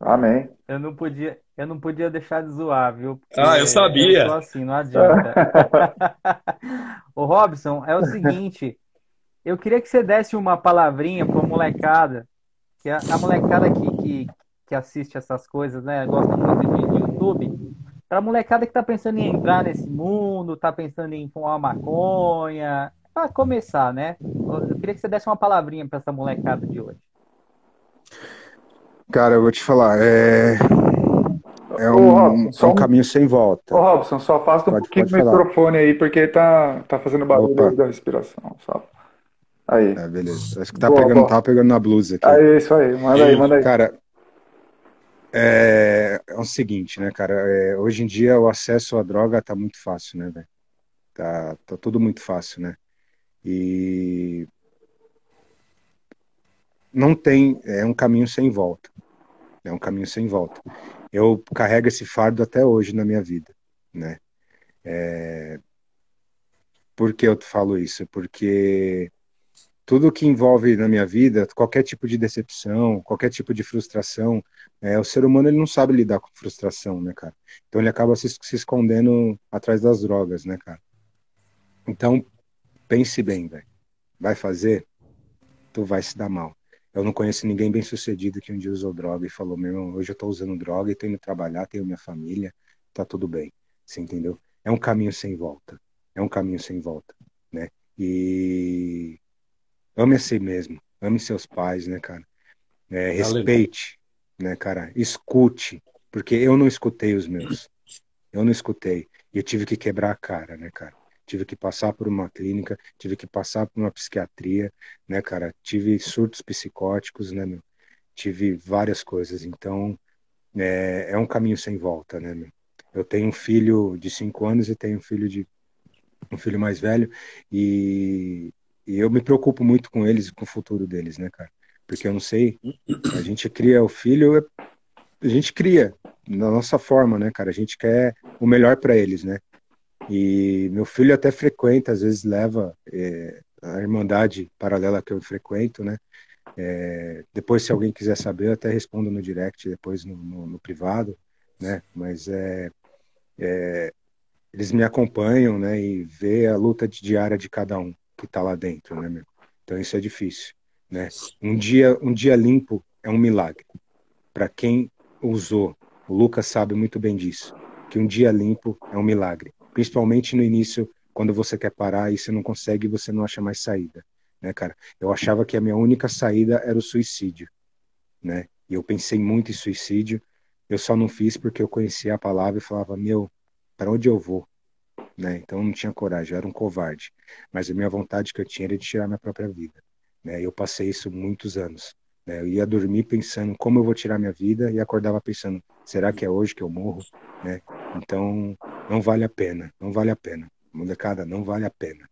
Amém. Eu não podia, eu não podia deixar de zoar, viu? Porque Ah, eu sabia. Eu sou assim, não adianta. Ô, Robson, é o seguinte, eu queria que você desse uma palavrinha pra molecada, que a, a molecada que, que, que assiste essas coisas, né, gosta muito de, de YouTube, pra molecada que tá pensando em entrar nesse mundo, tá pensando em fumar maconha, pra começar, né? Eu queria que você desse uma palavrinha pra essa molecada de hoje. Cara, eu vou te falar, é, é Ô, um, Robson, é só um um- caminho sem volta. Ô, Robson, só afasta um Pode- pouquinho pode o microfone aí, porque tá, tá fazendo barulho Opa. da respiração. Só. Aí. É, beleza. Acho que tá Boa, pegando, boa. tava pegando na blusa aqui. Aí, isso aí. Manda aí, manda aí. Cara, é, é o seguinte, né, cara? É, hoje em dia o acesso à droga tá muito fácil, né, velho? Tá, tá tudo muito fácil, né? E não tem, é um caminho sem volta. É um caminho sem volta. Eu carrego esse fardo até hoje na minha vida, né? É, por que eu falo isso? Porque tudo que envolve na minha vida, qualquer tipo de decepção, qualquer tipo de frustração, é, o ser humano ele não sabe lidar com frustração, né, cara? Então ele acaba se, se escondendo atrás das drogas, né, cara? Então pense bem, velho. Vai fazer, tu vai se dar mal. Eu não conheço ninguém bem sucedido que um dia usou droga e falou, meu irmão, hoje eu tô usando droga e tô indo trabalhar, tenho minha família, tá tudo bem. Você entendeu? É um caminho sem volta. É um caminho sem volta, né? E ame a si mesmo, ame seus pais, né, cara? É, respeite, né, cara? Escute, porque eu não escutei os meus. Eu não escutei. E eu tive que quebrar a cara, né, cara? Tive que passar por uma clínica, tive que passar por uma psiquiatria, né, cara? Tive surtos psicóticos, né, meu? Tive várias coisas. Então, é, é um caminho sem volta, né, meu? Eu tenho um filho de cinco anos e tenho um filho de um filho mais velho e, e eu me preocupo muito com eles e com o futuro deles, né, cara? Porque eu não sei, a gente cria o filho, a gente cria da nossa forma, né, cara? A gente quer o melhor para eles, né? E meu filho até frequenta, às vezes leva é, a irmandade paralela que eu frequento, né? É, depois, se alguém quiser saber, eu até respondo no direct, depois no, no, no privado, né? Mas é, é, eles me acompanham, né? E vê a luta diária de cada um que tá lá dentro, né, meu? Então isso é difícil, né? Um dia, um dia limpo é um milagre. Para quem usou, o Lucas sabe muito bem disso, que um dia limpo é um milagre. Principalmente no início, quando você quer parar e você não consegue, você não acha mais saída, né, cara? Eu achava que a minha única saída era o suicídio, né? E eu pensei muito em suicídio. Eu só não fiz porque eu conhecia a palavra e falava, meu, para onde eu vou? Né? Então eu não tinha coragem, eu era um covarde. Mas a minha vontade que eu tinha era de tirar minha própria vida. Né? Eu passei isso muitos anos. Né? Eu ia dormir pensando como eu vou tirar minha vida e acordava pensando, será que é hoje que eu morro? Né? Então não vale a pena, não vale a pena. Molecada, não vale a pena.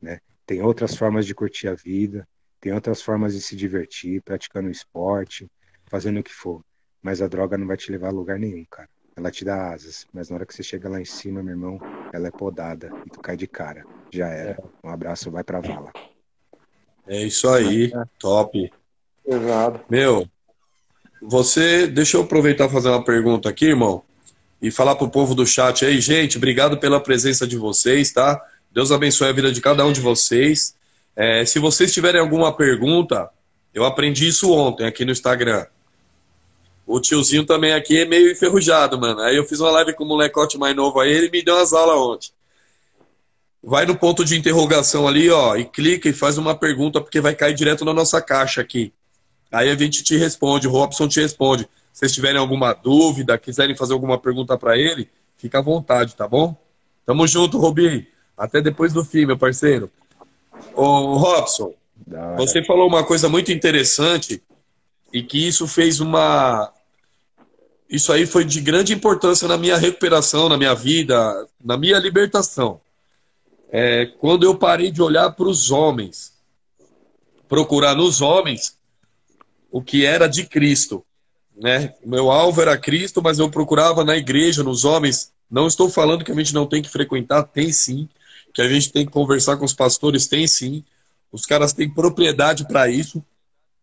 Né? Tem outras formas de curtir a vida, tem outras formas de se divertir, praticando esporte, fazendo o que for. Mas a droga não vai te levar a lugar nenhum, cara. Ela te dá asas, mas na hora que você chega lá em cima, meu irmão, ela é podada e tu cai de cara. Já era. Um abraço, vai pra vala. É isso aí, top. Pesado. Meu, você. Deixa eu aproveitar e fazer uma pergunta aqui, irmão. E falar pro povo do chat aí, gente, obrigado pela presença de vocês, tá? Deus abençoe a vida de cada um de vocês. É, se vocês tiverem alguma pergunta, eu aprendi isso ontem aqui no Instagram. O tiozinho também aqui é meio enferrujado, mano. Aí eu fiz uma live com o molecote mais novo aí, ele me deu umas aulas ontem. Vai no ponto de interrogação ali, ó, e clica e faz uma pergunta, porque vai cair direto na nossa caixa aqui. Aí a gente te responde, o Robson te responde. Se vocês tiverem alguma dúvida, quiserem fazer alguma pergunta para ele, fica à vontade, tá bom? Tamo junto, Robi. Até depois do fim, meu parceiro. Ô, Robson, você falou uma coisa muito interessante e que isso fez uma. Isso aí foi de grande importância na minha recuperação, na minha vida, na minha libertação. é, quando eu parei de olhar para os homens, procurar nos homens o que era de Cristo. Né? Meu alvo era Cristo, mas eu procurava na igreja, nos homens. Não estou falando que a gente não tem que frequentar, tem sim. Que a gente tem que conversar com os pastores, tem sim. Os caras têm propriedade para isso,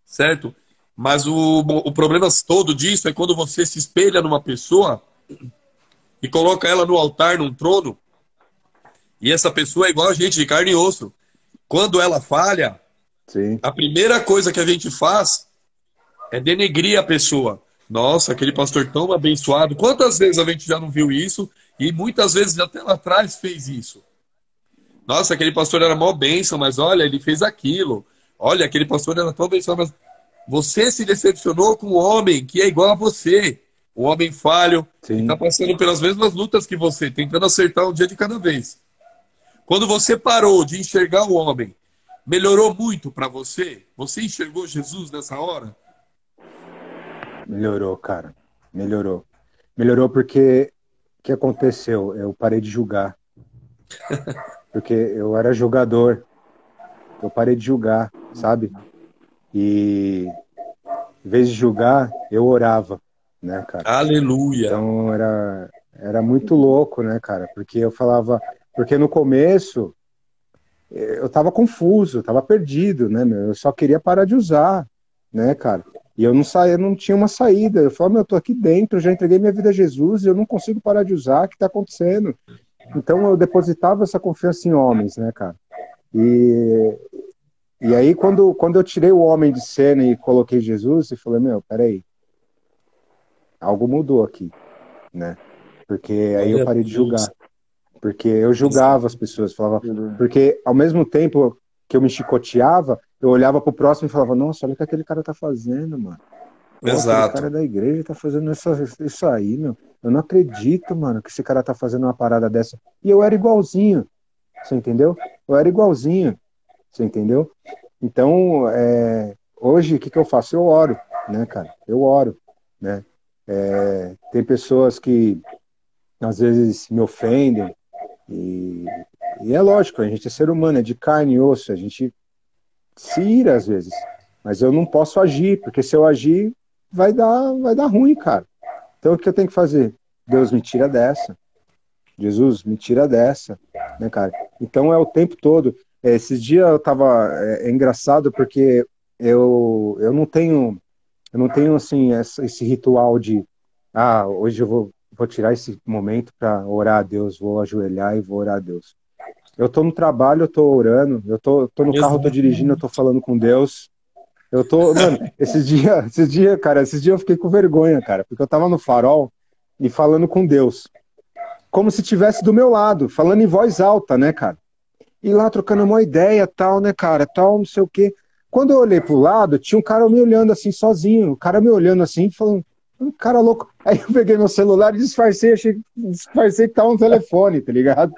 certo? Mas o, o problema todo disso é quando você se espelha numa pessoa e coloca ela no altar, num trono, e essa pessoa é igual a gente, de carne e osso. Quando ela falha, Sim. a primeira coisa que a gente faz é denegrir a pessoa. Nossa, aquele pastor tão abençoado. Quantas vezes a gente já não viu isso? E muitas vezes até lá atrás fez isso. Nossa, aquele pastor era mó bênção, mas olha, ele fez aquilo. Olha, aquele pastor era tão abençoado, mas você se decepcionou com um homem que é igual a você. Um homem falho, que está passando pelas mesmas lutas que você, tentando acertar um dia de cada vez. Quando você parou de enxergar o homem, melhorou muito para você? Você enxergou Jesus nessa hora? Melhorou, cara. Melhorou. Melhorou porque o que aconteceu? Eu parei de julgar. Porque eu era julgador. Eu parei de julgar, sabe? E em vez de julgar, eu orava, né, cara? Aleluia. Então era era muito louco, né, cara? Porque eu falava, porque no começo eu tava confuso, tava perdido, né, meu? Eu só queria parar de usar, né, cara? E eu não saía, não tinha uma saída. Eu falava, meu, eu tô aqui dentro, já entreguei minha vida a Jesus e eu não consigo parar de usar, o que tá acontecendo? Então eu depositava essa confiança em homens, né, cara? E, e aí quando, quando eu tirei o homem de cena e coloquei Jesus, eu falei, meu, peraí, algo mudou aqui, né? Porque aí eu parei de julgar. Porque eu julgava as pessoas, falava, porque ao mesmo tempo que eu me chicoteava, eu olhava pro próximo e falava, nossa, olha o que aquele cara tá fazendo, mano. Exato. O cara da igreja tá fazendo isso, isso aí, meu. Eu não acredito, mano, que esse cara tá fazendo uma parada dessa. E eu era igualzinho. Você entendeu? Eu era igualzinho. Você entendeu? Então, é, hoje, o que, que eu faço? Eu oro, né, cara? Eu oro, né? É, tem pessoas que às vezes me ofendem, e, e, é lógico, a gente é ser humano, é de carne e osso, a gente se ira às vezes, mas eu não posso agir, porque se eu agir, vai dar, vai dar ruim, cara. Então o que eu tenho que fazer? Deus me tira dessa. Jesus me tira dessa, né, cara? Então é o tempo todo. É, esses dias eu tava é, é, engraçado porque eu eu não tenho eu não tenho assim essa, esse ritual de ah hoje eu vou vou tirar esse momento para orar a Deus, vou ajoelhar e vou orar a Deus. Eu tô no trabalho, eu tô orando, eu tô, tô no carro, eu tô dirigindo, eu tô falando com Deus. Eu tô, mano, esses dias, esses dias, cara, esses dias eu fiquei com vergonha, cara, porque eu tava no farol e falando com Deus. Como se tivesse do meu lado, falando em voz alta, né, cara? E lá trocando uma ideia, tal, né, cara, tal, não sei o quê. Quando eu olhei pro lado, tinha um cara me olhando assim, sozinho. O cara me olhando assim, falando, um cara louco. Aí eu peguei meu celular e disfarcei, achei, disfarcei que tava um telefone, tá ligado?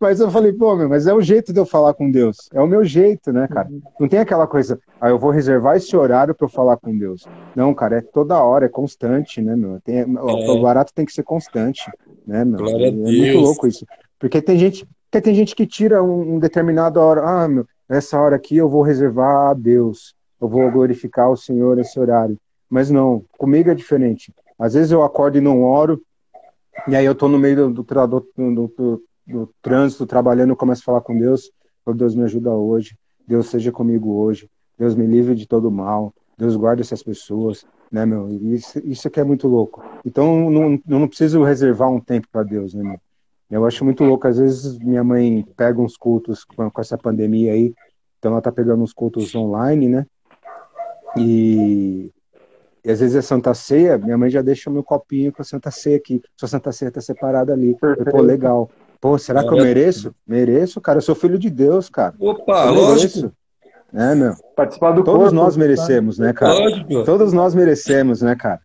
Mas eu falei, pô, meu, mas é o jeito de eu falar com Deus. É o meu jeito, né, cara? Não tem aquela coisa, ah, eu vou reservar esse horário para eu falar com Deus. Não, cara, é toda hora, é constante, né, meu? Tem, é. O barato tem que ser constante, né, meu? Glória é, é muito louco isso. Porque tem gente, porque tem gente que tira um, um determinado hora, ah, meu, essa hora aqui eu vou reservar a Deus. Eu vou glorificar o Senhor esse horário. Mas não, comigo é diferente. Às vezes eu acordo e não oro, e aí eu tô no meio do, do, do, do trânsito, trabalhando, eu começo a falar com Deus, oh, Deus me ajuda hoje, Deus seja comigo hoje, Deus me livre de todo mal, Deus guarde essas pessoas, né, meu? Isso, isso aqui é muito louco. Então não, não preciso reservar um tempo para Deus, né, meu? Eu acho muito louco. Às vezes minha mãe pega uns cultos com, com essa pandemia aí, então ela tá pegando uns cultos online, né? E e às vezes é Santa Ceia, minha mãe já deixa o meu copinho com a Santa Ceia aqui. Sua Santa Ceia tá separada ali. Eu, pô, legal. Pô, será que eu mereço? Mereço, cara. Eu sou filho de Deus, cara. Opa, eu lógico. É, meu. Participar do Todos corpo, nós merecemos, tá? né, cara? Lógico. Todos nós merecemos, né, cara?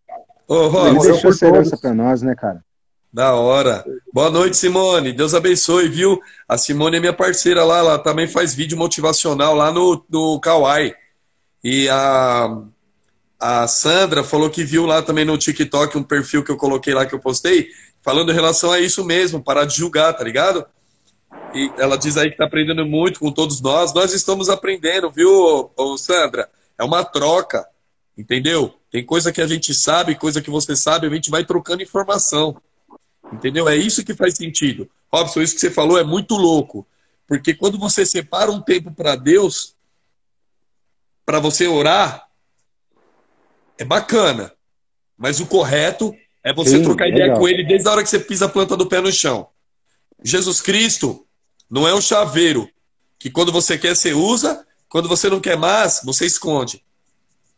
Ô, Rô, Ele deixou essa herança pra nós, né, cara? Da hora. Boa noite, Simone. Deus abençoe, viu? A Simone é minha parceira lá, ela também faz vídeo motivacional lá no, no Kawaii. E a a Sandra falou que viu lá também no TikTok um perfil que eu coloquei lá que eu postei, falando em relação a isso mesmo, parar de julgar, tá ligado? E ela diz aí que está aprendendo muito com todos nós. Nós estamos aprendendo, viu, Sandra? É uma troca, entendeu? Tem coisa que a gente sabe, coisa que você sabe, a gente vai trocando informação. Entendeu? É isso que faz sentido. Robson, isso que você falou é muito louco. Porque quando você separa um tempo para Deus, para você orar, é bacana. Mas o correto é você Sim, trocar ideia legal. com ele desde a hora que você pisa a planta do pé no chão. Jesus Cristo não é um chaveiro que quando você quer você usa, quando você não quer mais, você esconde.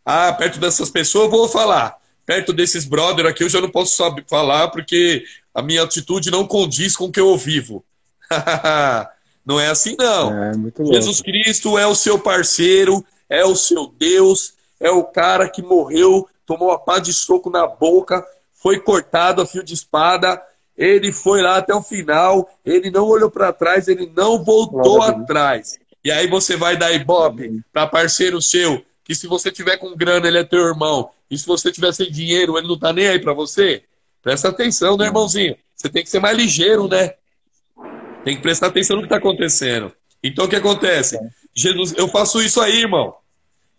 Ah, perto dessas pessoas eu vou falar. Perto desses brother aqui eu já não posso falar porque a minha atitude não condiz com o que eu vivo. não é assim não. É, Jesus Cristo é o seu parceiro, é o seu Deus, é o cara que morreu, tomou a pá de soco na boca, foi cortado a fio de espada, ele foi lá até o final, ele não olhou para trás, ele não voltou atrás. E aí você vai dar ibope para parceiro seu, que se você tiver com grana, ele é teu irmão, e se você tiver sem dinheiro, ele não tá nem aí para você. Presta atenção, né, irmãozinho? Você tem que ser mais ligeiro, né? Tem que prestar atenção no que está acontecendo. Então o que acontece? Jesus, eu faço isso aí, irmão.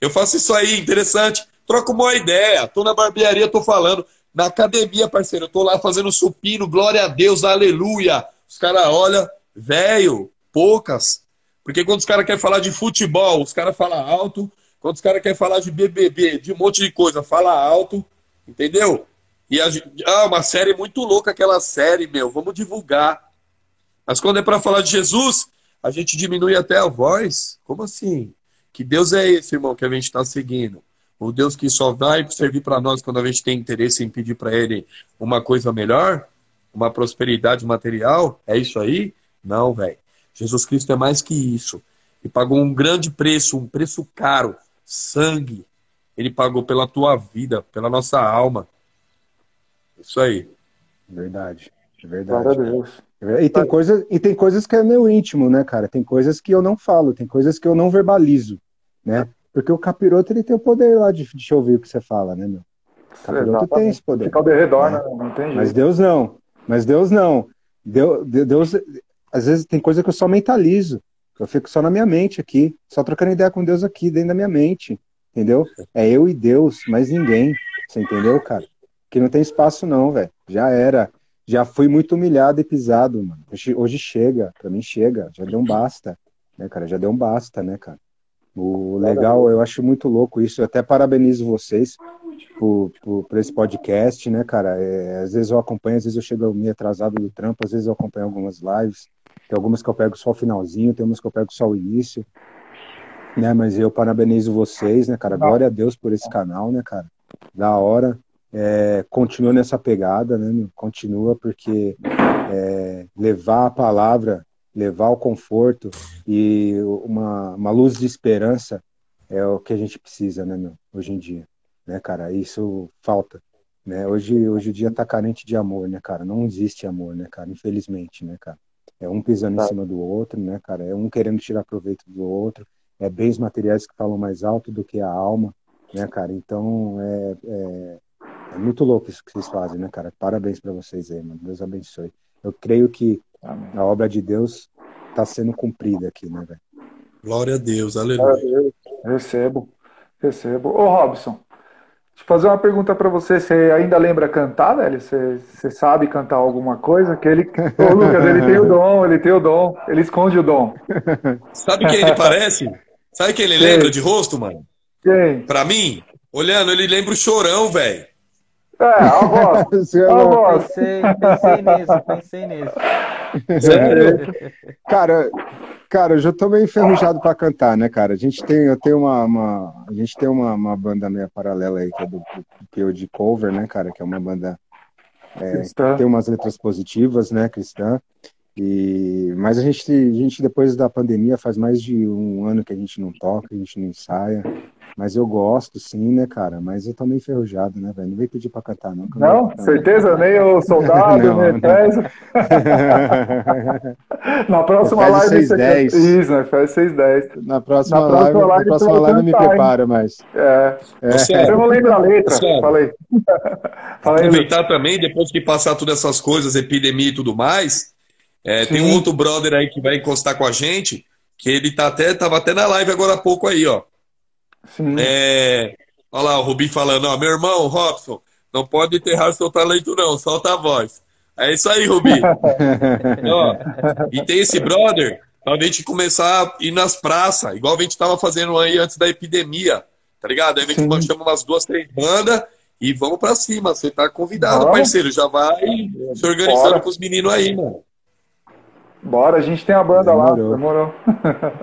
Eu faço isso aí, interessante. Troca uma ideia. Tô na barbearia, tô falando. Na academia, parceiro, eu tô lá fazendo supino, glória a Deus, aleluia. Os caras olham, velho, poucas. Porque quando os caras querem falar de futebol, os caras falam alto. Quando os caras querem falar de BBB, de um monte de coisa, fala alto. Entendeu? E a, ah, uma série muito louca aquela série, meu. Vamos divulgar. Mas quando é para falar de Jesus, a gente diminui até a voz. Como assim? Que Deus é esse, irmão, que a gente está seguindo? O Deus que só vai servir para nós quando a gente tem interesse em pedir para Ele uma coisa melhor? Uma prosperidade material? É isso aí? Não, velho. Jesus Cristo é mais que isso. Ele pagou um grande preço, um preço caro, sangue. Ele pagou pela tua vida, pela nossa alma. Isso aí. Verdade. Verdade. Glória a Deus. E tem, coisa, e tem coisas que é meu íntimo, né, cara? Tem coisas que eu não falo, tem coisas que eu não verbalizo, né? Porque o capiroto ele tem o poder lá de, de ouvir o que você fala, né, meu? O capiroto tem esse poder. Fica ao derredor, né? né? Não tem jeito. Mas Deus não. Mas Deus não. Deus, Deus, às vezes tem coisa que eu só mentalizo. Eu fico só na minha mente aqui, só trocando ideia com Deus aqui, dentro da minha mente. Entendeu? É eu e Deus, mais ninguém. Você entendeu, cara? Que não tem espaço, não, velho. Já era. Já fui muito humilhado e pisado, mano. Hoje, hoje chega, pra mim chega. Já deu um basta, né, cara? Já deu um basta, né, cara? O legal, eu acho muito louco isso. Eu até parabenizo vocês por, por, por esse podcast, né, cara? É, às vezes eu acompanho, às vezes eu chego meio atrasado do trampo, às vezes eu acompanho algumas lives. Tem algumas que eu pego só o finalzinho, tem umas que eu pego só o início. Né, mas eu parabenizo vocês, né, cara? Glória a Deus por esse canal, né, cara? Da hora. É, continua nessa pegada, né? Continua porque é, levar a palavra levar o conforto e uma, uma luz de esperança é o que a gente precisa, né, meu, hoje em dia, né, cara? Isso falta, né? Hoje, hoje o dia tá carente de amor, né, cara? Não existe amor, né, cara? Infelizmente, né, cara? É um pisando tá. em cima do outro, né, cara? É um querendo tirar proveito do outro. É bens materiais que falam mais alto do que a alma, né, cara? Então, é, é, é muito louco isso que vocês fazem, né, cara? Parabéns para vocês aí, mano. Deus abençoe. Eu creio que Amém. a obra de Deus está sendo cumprida aqui, né, velho? Glória a Deus, aleluia. Recebo, recebo. Ô, Robson, deixa eu fazer uma pergunta para você. Você ainda lembra cantar, velho? Você, você sabe cantar alguma coisa? Que ele, ô, Lucas, ele tem o dom, ele tem o dom, ele esconde o dom. Sabe quem ele parece? Sabe quem ele quem? lembra de rosto, mano? Quem? Pra mim, olhando, ele lembra o chorão, velho. É, a voz. a voz. Pensei, pensei nisso, pensei nisso. É, cara, cara, eu já tô meio enferrujado para cantar, né, cara? A gente tem, eu tenho uma, uma a gente tem uma, uma banda meio paralela aí que é do, do de cover, né, cara? Que é uma banda é, tem umas letras positivas, né, cristã. E, mas a gente, a gente, depois da pandemia, faz mais de um ano que a gente não toca, a gente não ensaia. Mas eu gosto, sim, né, cara? Mas eu tô meio enferrujado, né, velho? Não vem pedir pra cantar, não. Não, cantar, certeza? Não. Nem o soldado, não, nem Na próxima live. 6, você 10. Isso, né? Faz 6, 10. Na próxima, na próxima live, live, na próxima live eu me preparo mais. É. é. Você não lembra a letra? Falei. Aproveitar também, depois que passar todas essas coisas, epidemia e tudo mais É, tem um outro brother aí que vai encostar com a gente, que ele tá até, tava até na live agora há pouco aí, ó. Sim. É, olha lá, o Rubim falando, ó, meu irmão, Robson, não pode enterrar seu talento não, solta a voz. É isso aí, Rubim. Ó, e tem esse brother, pra gente começar a ir nas praças, igual a gente tava fazendo aí antes da epidemia, tá ligado? Aí a gente Sim. chama umas duas, três bandas e vamos pra cima. Você tá convidado, Vamos. parceiro. Já vai se organizando Bora. com os meninos aí, mano. Bora, a gente tem a banda lá. Demorou. Demorou.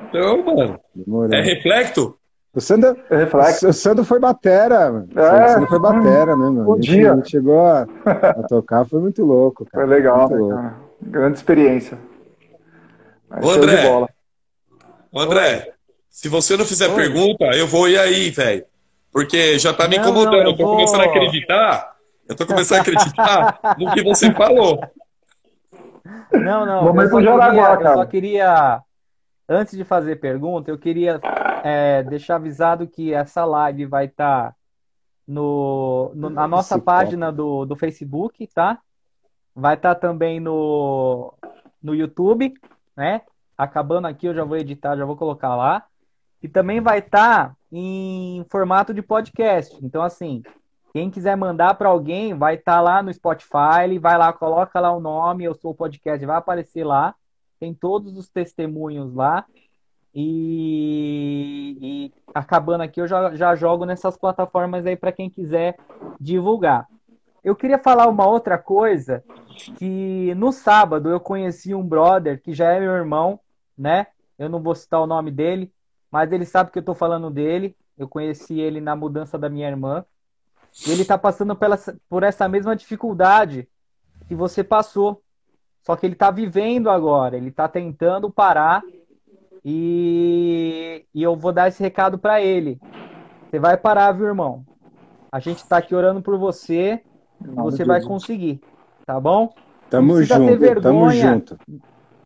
Então, mano, Demorou. é reflecto? O Sandro, reflexo. o Sandro foi batera, mano. É. O Sandro foi batera, né, mano? Bom A gente- dia. A gente chegou a, a tocar, foi muito louco, cara. Foi legal, né, louco. cara? Grande experiência. Mas Ô, André. bola. Ô, André, se você não fizer Oi. pergunta, eu vou ir aí, velho. Porque já tá me Não, incomodando. não, eu eu tô vou- começando a acreditar. Eu tô começando a acreditar no que você falou. Não, não. Vamos eu só queria, eu cara. só queria, antes de fazer pergunta, eu queria é, deixar avisado que essa live vai estar no, no- na nossa Esse página do, do Facebook, tá? Vai estar também no, no YouTube, né? Acabando aqui, eu já vou editar, já vou colocar lá. E também vai estar em formato de podcast. Então, assim, quem quiser mandar para alguém, vai estar lá no Spotify, vai lá, coloca lá o nome, eu sou o podcast, vai aparecer lá. Tem todos os testemunhos lá. E, e acabando aqui, eu já, já jogo nessas plataformas aí para quem quiser divulgar. Eu queria falar uma outra coisa, que no sábado eu conheci um brother que já é meu irmão, né? Eu não vou citar o nome dele, mas ele sabe que eu tô falando dele. Eu conheci ele na mudança da minha irmã. E ele tá passando pela, por essa mesma dificuldade que você passou. Só que ele tá vivendo agora, ele tá tentando parar e, e eu vou dar esse recado para ele. Você vai parar, viu, irmão? A gente tá aqui orando por você você vai conseguir, tá bom? Tamo precisa ter junto, tamo vergonha. junto.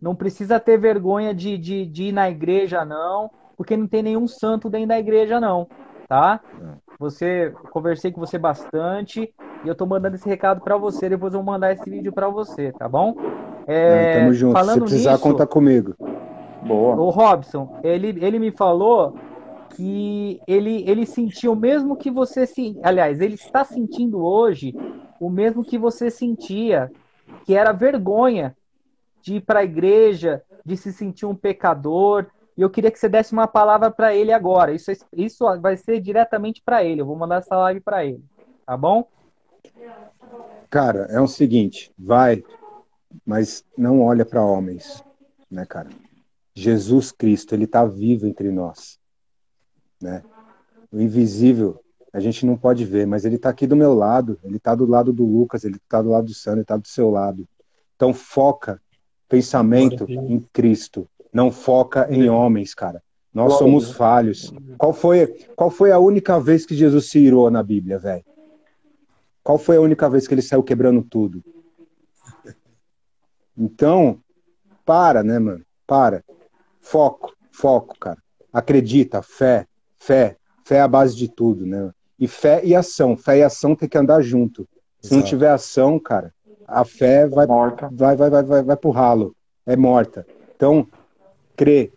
Não precisa ter vergonha de, de, de ir na igreja, não, porque não tem nenhum santo dentro da igreja, não, tá? Você, conversei com você bastante e eu tô mandando esse recado para você. Depois eu vou mandar esse vídeo para você, tá bom? É, Tamo junto. Se precisar, nisso, conta comigo. Boa. o Robson, ele, ele me falou que ele, ele sentiu o mesmo que você se, aliás, ele está sentindo hoje o mesmo que você sentia, que era vergonha de ir para a igreja, de se sentir um pecador. E eu queria que você desse uma palavra para ele agora. Isso, isso vai ser diretamente para ele. Eu vou mandar essa live para ele, tá bom? Cara, é o seguinte, vai, mas não olha para homens, né, cara? Jesus Cristo, ele tá vivo entre nós, né? O invisível a gente não pode ver, mas ele tá aqui do meu lado, ele tá do lado do Lucas, ele tá do lado do Sandro, ele tá do seu lado. Então foca pensamento em Cristo, não foca em homens, cara. Nós somos falhos. Qual foi, qual foi a única vez que Jesus se irou na Bíblia, velho? Qual foi a única vez que ele saiu quebrando tudo? Então, para, né, mano? Para. Foco, foco, cara. Acredita, fé, fé. Fé é a base de tudo, né? E fé e ação. Fé e ação tem que andar junto. Se não Exato. tiver ação, cara, a fé vai, Morta. vai, vai, vai, vai, vai pro ralo. É morta. Então, crê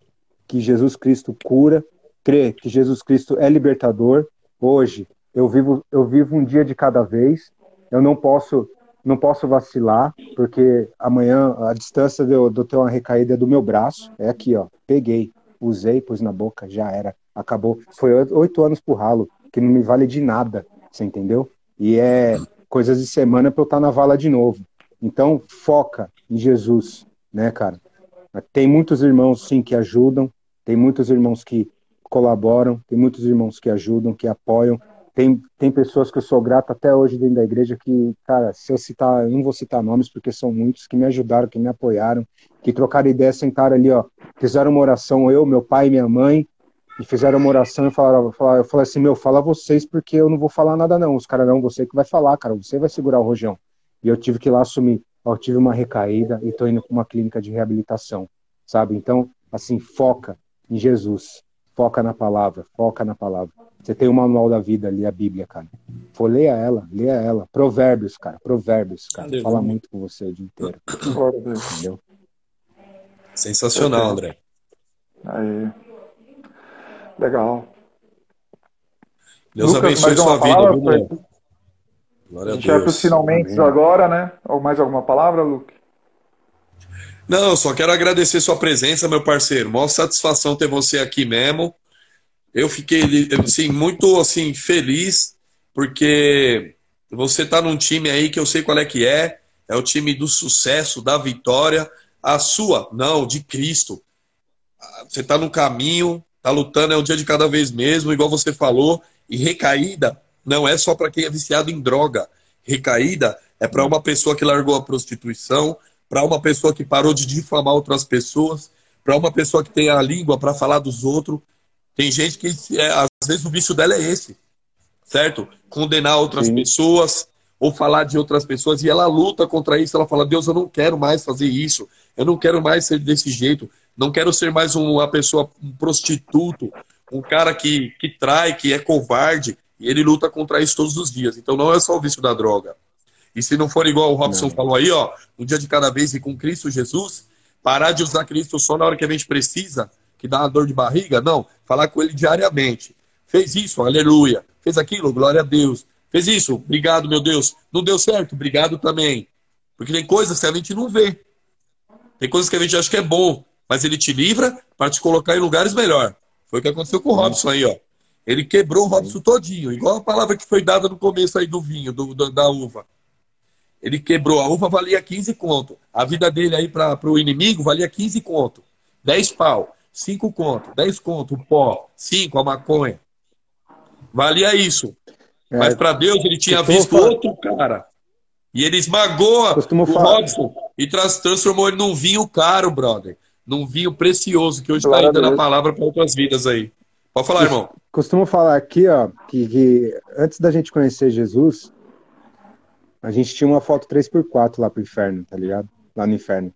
que Jesus Cristo cura, crê que Jesus Cristo é libertador. Hoje, eu vivo, eu vivo um dia de cada vez. Eu não posso, não posso vacilar, porque amanhã a distância de eu, ter uma recaída é do meu braço. É aqui, ó. Peguei, usei, pus na boca, já era. Acabou. Foi oito anos pro ralo, que não me vale de nada, você entendeu? E é coisas de semana pra eu estar na vala de novo. Então, foca em Jesus, né, cara? Tem muitos irmãos, sim, que ajudam, tem muitos irmãos que colaboram, tem muitos irmãos que ajudam, que apoiam. Tem, tem pessoas que eu sou grato até hoje dentro da igreja que, cara, se eu citar, eu não vou citar nomes porque são muitos que me ajudaram, que me apoiaram, que trocaram ideia, sentaram ali, ó, fizeram uma oração, eu, meu pai e minha mãe, e fizeram uma oração e falaram, falaram eu falei assim, meu, fala vocês porque eu não vou falar nada não. Os caras, não, você que vai falar, cara, você vai segurar o rojão. E eu tive que ir lá assumir, ó, tive uma recaída e tô indo para uma clínica de reabilitação, sabe? Então, assim, foca em Jesus, foca na palavra, foca na palavra. Você tem o manual da vida ali, a Bíblia, cara. For, leia ela, leia ela. Provérbios, cara, provérbios, cara. Fala muito com você o dia inteiro, entendeu? Sensacional, André. Aí. Legal. Deus Lucas, abençoe mais sua vida, palavra? viu? Glória A a gente vai para os Deus. finalmente agora, né? Ou mais alguma palavra, Luke? Não, só quero agradecer sua presença, meu parceiro. Maior satisfação ter você aqui mesmo. Eu fiquei assim, muito assim, feliz, porque você tá num time aí que eu sei qual é que é. É o time do sucesso, da vitória. A sua, não, de Cristo. Você tá no caminho, tá lutando, é um dia de cada vez mesmo, igual você falou. E recaída não é só para quem é viciado em droga. Recaída é para uma pessoa que largou a prostituição, para uma pessoa que parou de difamar outras pessoas, para uma pessoa que tem a língua para falar dos outros. Tem gente que, é, às vezes, o vício dela é esse, certo? Condenar outras Sim. pessoas ou falar de outras pessoas e ela luta contra isso. Ela fala: Deus, eu não quero mais fazer isso, eu não quero mais ser desse jeito, não quero ser mais um- uma pessoa, um prostituto, um cara que, que trai, que é covarde. E ele luta contra isso todos os dias. Então não é só o vício da droga. E se não for igual o Robson Não. falou aí, ó, um dia de cada vez e com Cristo Jesus, parar de usar Cristo só na hora que a gente precisa, que dá uma dor de barriga, não, falar com ele diariamente. Fez isso, aleluia. Fez aquilo, glória a Deus. Fez isso, obrigado, meu Deus. Não deu certo, obrigado também. Porque tem coisas que a gente não vê. Tem coisas que a gente acha que é bom, mas ele te livra para te colocar em lugares melhor. Foi o que aconteceu com o Robson aí, ó. Ele quebrou o Robson todinho, igual a palavra que foi dada no começo aí do vinho, do, da uva. Ele quebrou, a uva valia 15 conto. A vida dele aí para o inimigo valia 15 conto. 10 pau, 5 conto, 10 conto, o pó, 5 a maconha. Valia isso. É, Mas para Deus ele tinha visto outro cara. E ele esmagou Costumo o falar- Robson e trans- transformou ele num vinho caro, brother. Num vinho precioso, que hoje está indo na Deus. palavra para outras vidas aí. Pode falar, irmão. Costumo falar aqui, ó, que, que antes da gente conhecer Jesus, a gente tinha uma foto 3x4 lá pro inferno, tá ligado? Lá no inferno.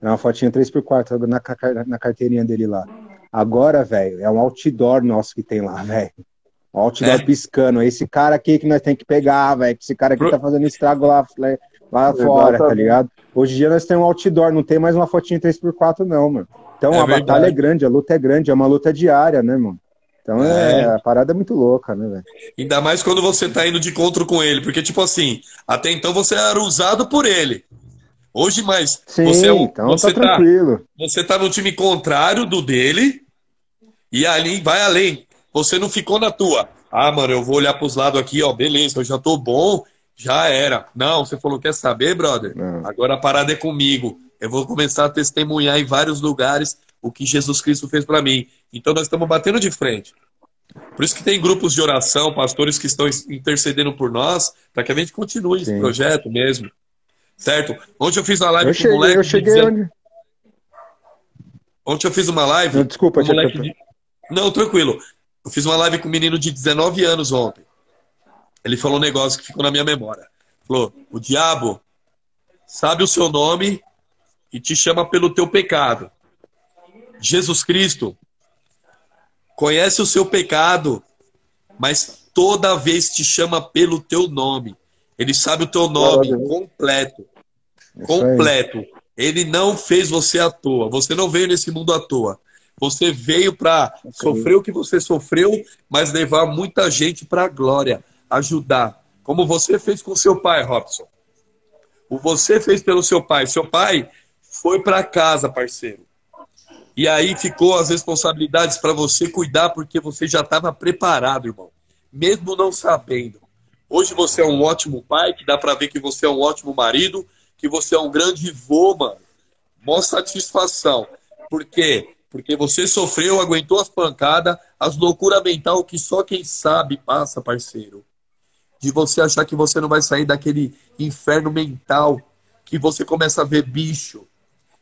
Era uma fotinha 3x4 na, na carteirinha dele lá. Agora, velho, é um outdoor nosso que tem lá, velho. Um outdoor É. piscando. Esse cara aqui que nós tem que pegar, velho. que Esse cara aqui Pro- tá fazendo estrago lá, lá fora, tá ligado? Hoje em dia nós temos um outdoor, não tem mais uma fotinha 3x4, não, mano. Então É a verdade. batalha é grande, a luta é grande, é uma luta diária, né, mano? Então é, É. a parada é muito louca, né, velho? Ainda mais quando você tá indo de encontro com ele. Porque, tipo assim, até então você era usado por ele. Hoje, mais, Sim, você, é então você tá tá, tranquilo. você tá no time contrário do dele e ali vai além. Você não ficou na tua. Ah, mano, eu vou olhar pros lados aqui, ó, beleza, eu já tô bom, já era. Não, você falou, quer saber, brother? Não. Agora a parada é comigo. Eu vou começar a testemunhar em vários lugares o que Jesus Cristo fez pra mim. Então nós estamos batendo de frente. Por isso que tem grupos de oração, pastores que estão intercedendo por nós, para que a gente continue esse Sim. projeto mesmo. Certo? Ontem eu fiz uma live Eu com um cheguei, moleque eu de cheguei 19 onde. Ontem eu fiz uma live. Não, desculpa, com um moleque de... Não, tranquilo. Eu fiz uma live com um menino de 19 anos ontem. Ele falou um negócio que ficou na minha memória. Falou: o diabo sabe o seu nome e te chama pelo teu pecado. Jesus Cristo conhece o seu pecado, mas toda vez te chama pelo teu nome. Ele sabe o teu nome completo. Completo. Ele não fez você à toa. Você não veio nesse mundo à toa. Você veio para sofrer o que você sofreu, mas levar muita gente para a glória, ajudar. Como você fez com seu pai, Robson. O você fez pelo seu pai. Seu pai foi para casa, parceiro. E aí ficou as responsabilidades para você cuidar, porque você já estava preparado, irmão. Mesmo não sabendo. Hoje você é um ótimo pai, que dá para ver que você é um ótimo marido, que você é um grande vô, mano. Mó satisfação. Por quê? Porque você sofreu, aguentou as pancadas, as loucuras mental que só quem sabe passa, parceiro. De você achar que você não vai sair daquele inferno mental, que você começa a ver bicho,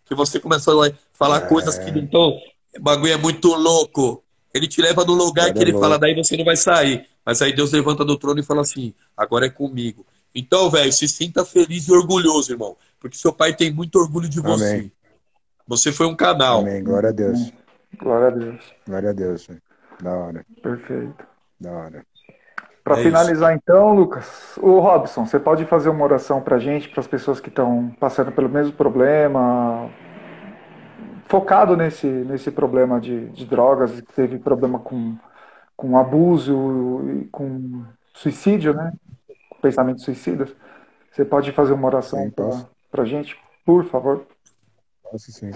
que você começa a falar coisas que não estão. O bagulho é muito louco. Ele te leva no lugar Cara, que ele é fala, louco. daí você não vai sair. Mas aí Deus levanta do trono e fala assim: agora é comigo. Então, velho, se sinta feliz e orgulhoso, irmão. Porque seu pai tem muito orgulho de você. Amém. Você foi um canal. Amém, glória a Deus. Glória a Deus. Glória a Deus, velho. Da hora, Perfeito. da hora. Para É finalizar, então, Lucas, o Robson, você pode fazer uma oração para a gente, para as pessoas que estão passando pelo mesmo problema, focado nesse, nesse problema de, de drogas, teve problema com, com abuso e com suicídio, né? Com pensamentos suicidas. Você pode fazer uma oração para a gente, por favor? Posso sim.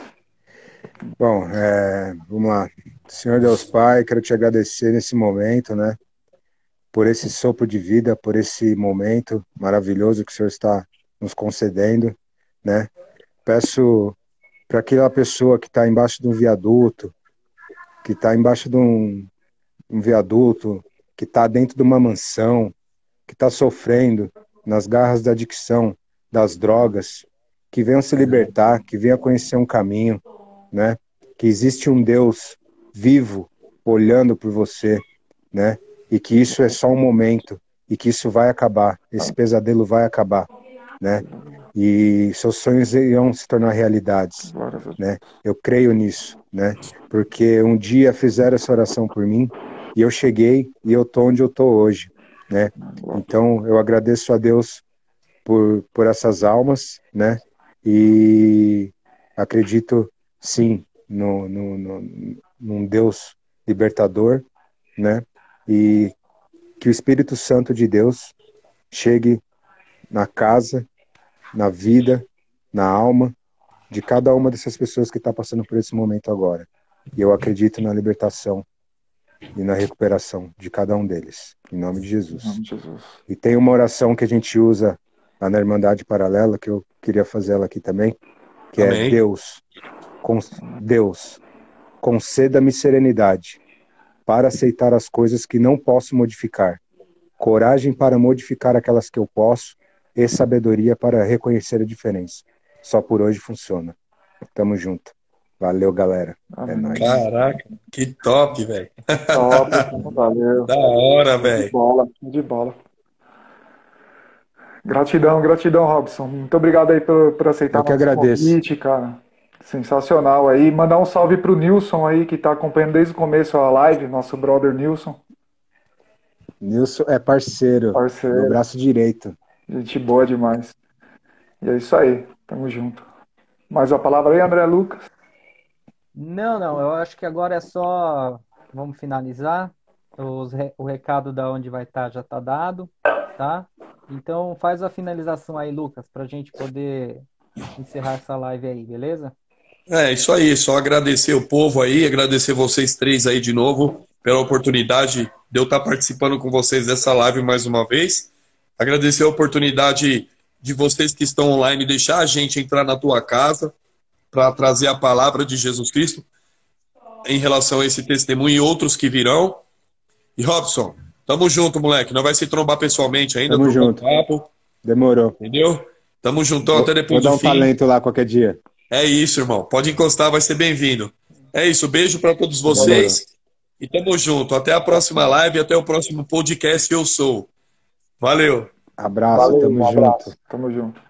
Bom, é, vamos lá. Senhor Deus Pai, quero te agradecer nesse momento, né? Por esse sopro de vida, por esse momento maravilhoso que o Senhor está nos concedendo, né? Peço para aquela pessoa que está embaixo de um viaduto, que está embaixo de um, um viaduto, que está dentro de uma mansão, que está sofrendo nas garras da adicção, das drogas, que venham se libertar, que venham conhecer um caminho, né? Que existe um Deus vivo olhando por você, né? E que isso é só um momento e que isso vai acabar, esse pesadelo vai acabar, né? E seus sonhos irão se tornar realidades, né? Eu creio nisso, né? Porque um dia fizeram essa oração por mim e eu cheguei e eu tô onde eu tô hoje, né? Então eu agradeço a Deus por por essas almas, né? E acredito sim no, no, no, num Deus libertador, né? E que o Espírito Santo de Deus chegue na casa, na vida, na alma de cada uma dessas pessoas que está passando por esse momento agora. E eu acredito na libertação e na recuperação de cada um deles, em nome de Jesus. Nome de Jesus. E tem uma oração que a gente usa lá na Irmandade Paralela, que eu queria fazer ela aqui também, que é Amém. é Deus, Deus, conceda-me serenidade para aceitar as coisas que não posso modificar, coragem para modificar aquelas que eu posso e sabedoria para reconhecer a diferença. Só por hoje funciona. Tamo junto. Valeu, galera. É nóis. Caraca, que top, velho. Top, valeu. Da hora, De velho. bola, de bola. Gratidão, gratidão, Robson. Muito obrigado aí por, por aceitar agradeço. convite, cara. Sensacional aí. Mandar um salve pro Nilson aí, que tá acompanhando desde o começo a live, nosso brother Nilson. Nilson é parceiro, meu Parceiro, braço direito. gente boa demais. E é isso aí, tamo junto. Mais uma palavra aí, André Lucas? Não, não, eu acho que agora é só. Vamos finalizar. Os re- O recado da onde vai estar já está dado, tá? Então faz a finalização aí, Lucas, para a gente poder encerrar essa live aí, beleza? É, isso aí, só agradecer o povo aí, agradecer vocês três aí de novo pela oportunidade de eu estar participando com vocês dessa live mais uma vez. Agradecer a oportunidade de vocês que estão online deixar a gente entrar na tua casa para trazer a palavra de Jesus Cristo em relação a esse testemunho e outros que virão. E Robson, tamo junto, moleque. Não vai se trombar pessoalmente ainda, Tamo junto. papo, Demorou. entendeu? Tamo juntão Vou, até vou depois dar do um fim. talento lá qualquer dia. É isso, irmão. Pode encostar, vai ser bem-vindo. É isso, beijo para todos vocês. E tamo junto. Até a próxima live, até o próximo podcast Eu Sou. Valeu. Abraço, Valeu, tamo um junto. abraço. Tamo junto.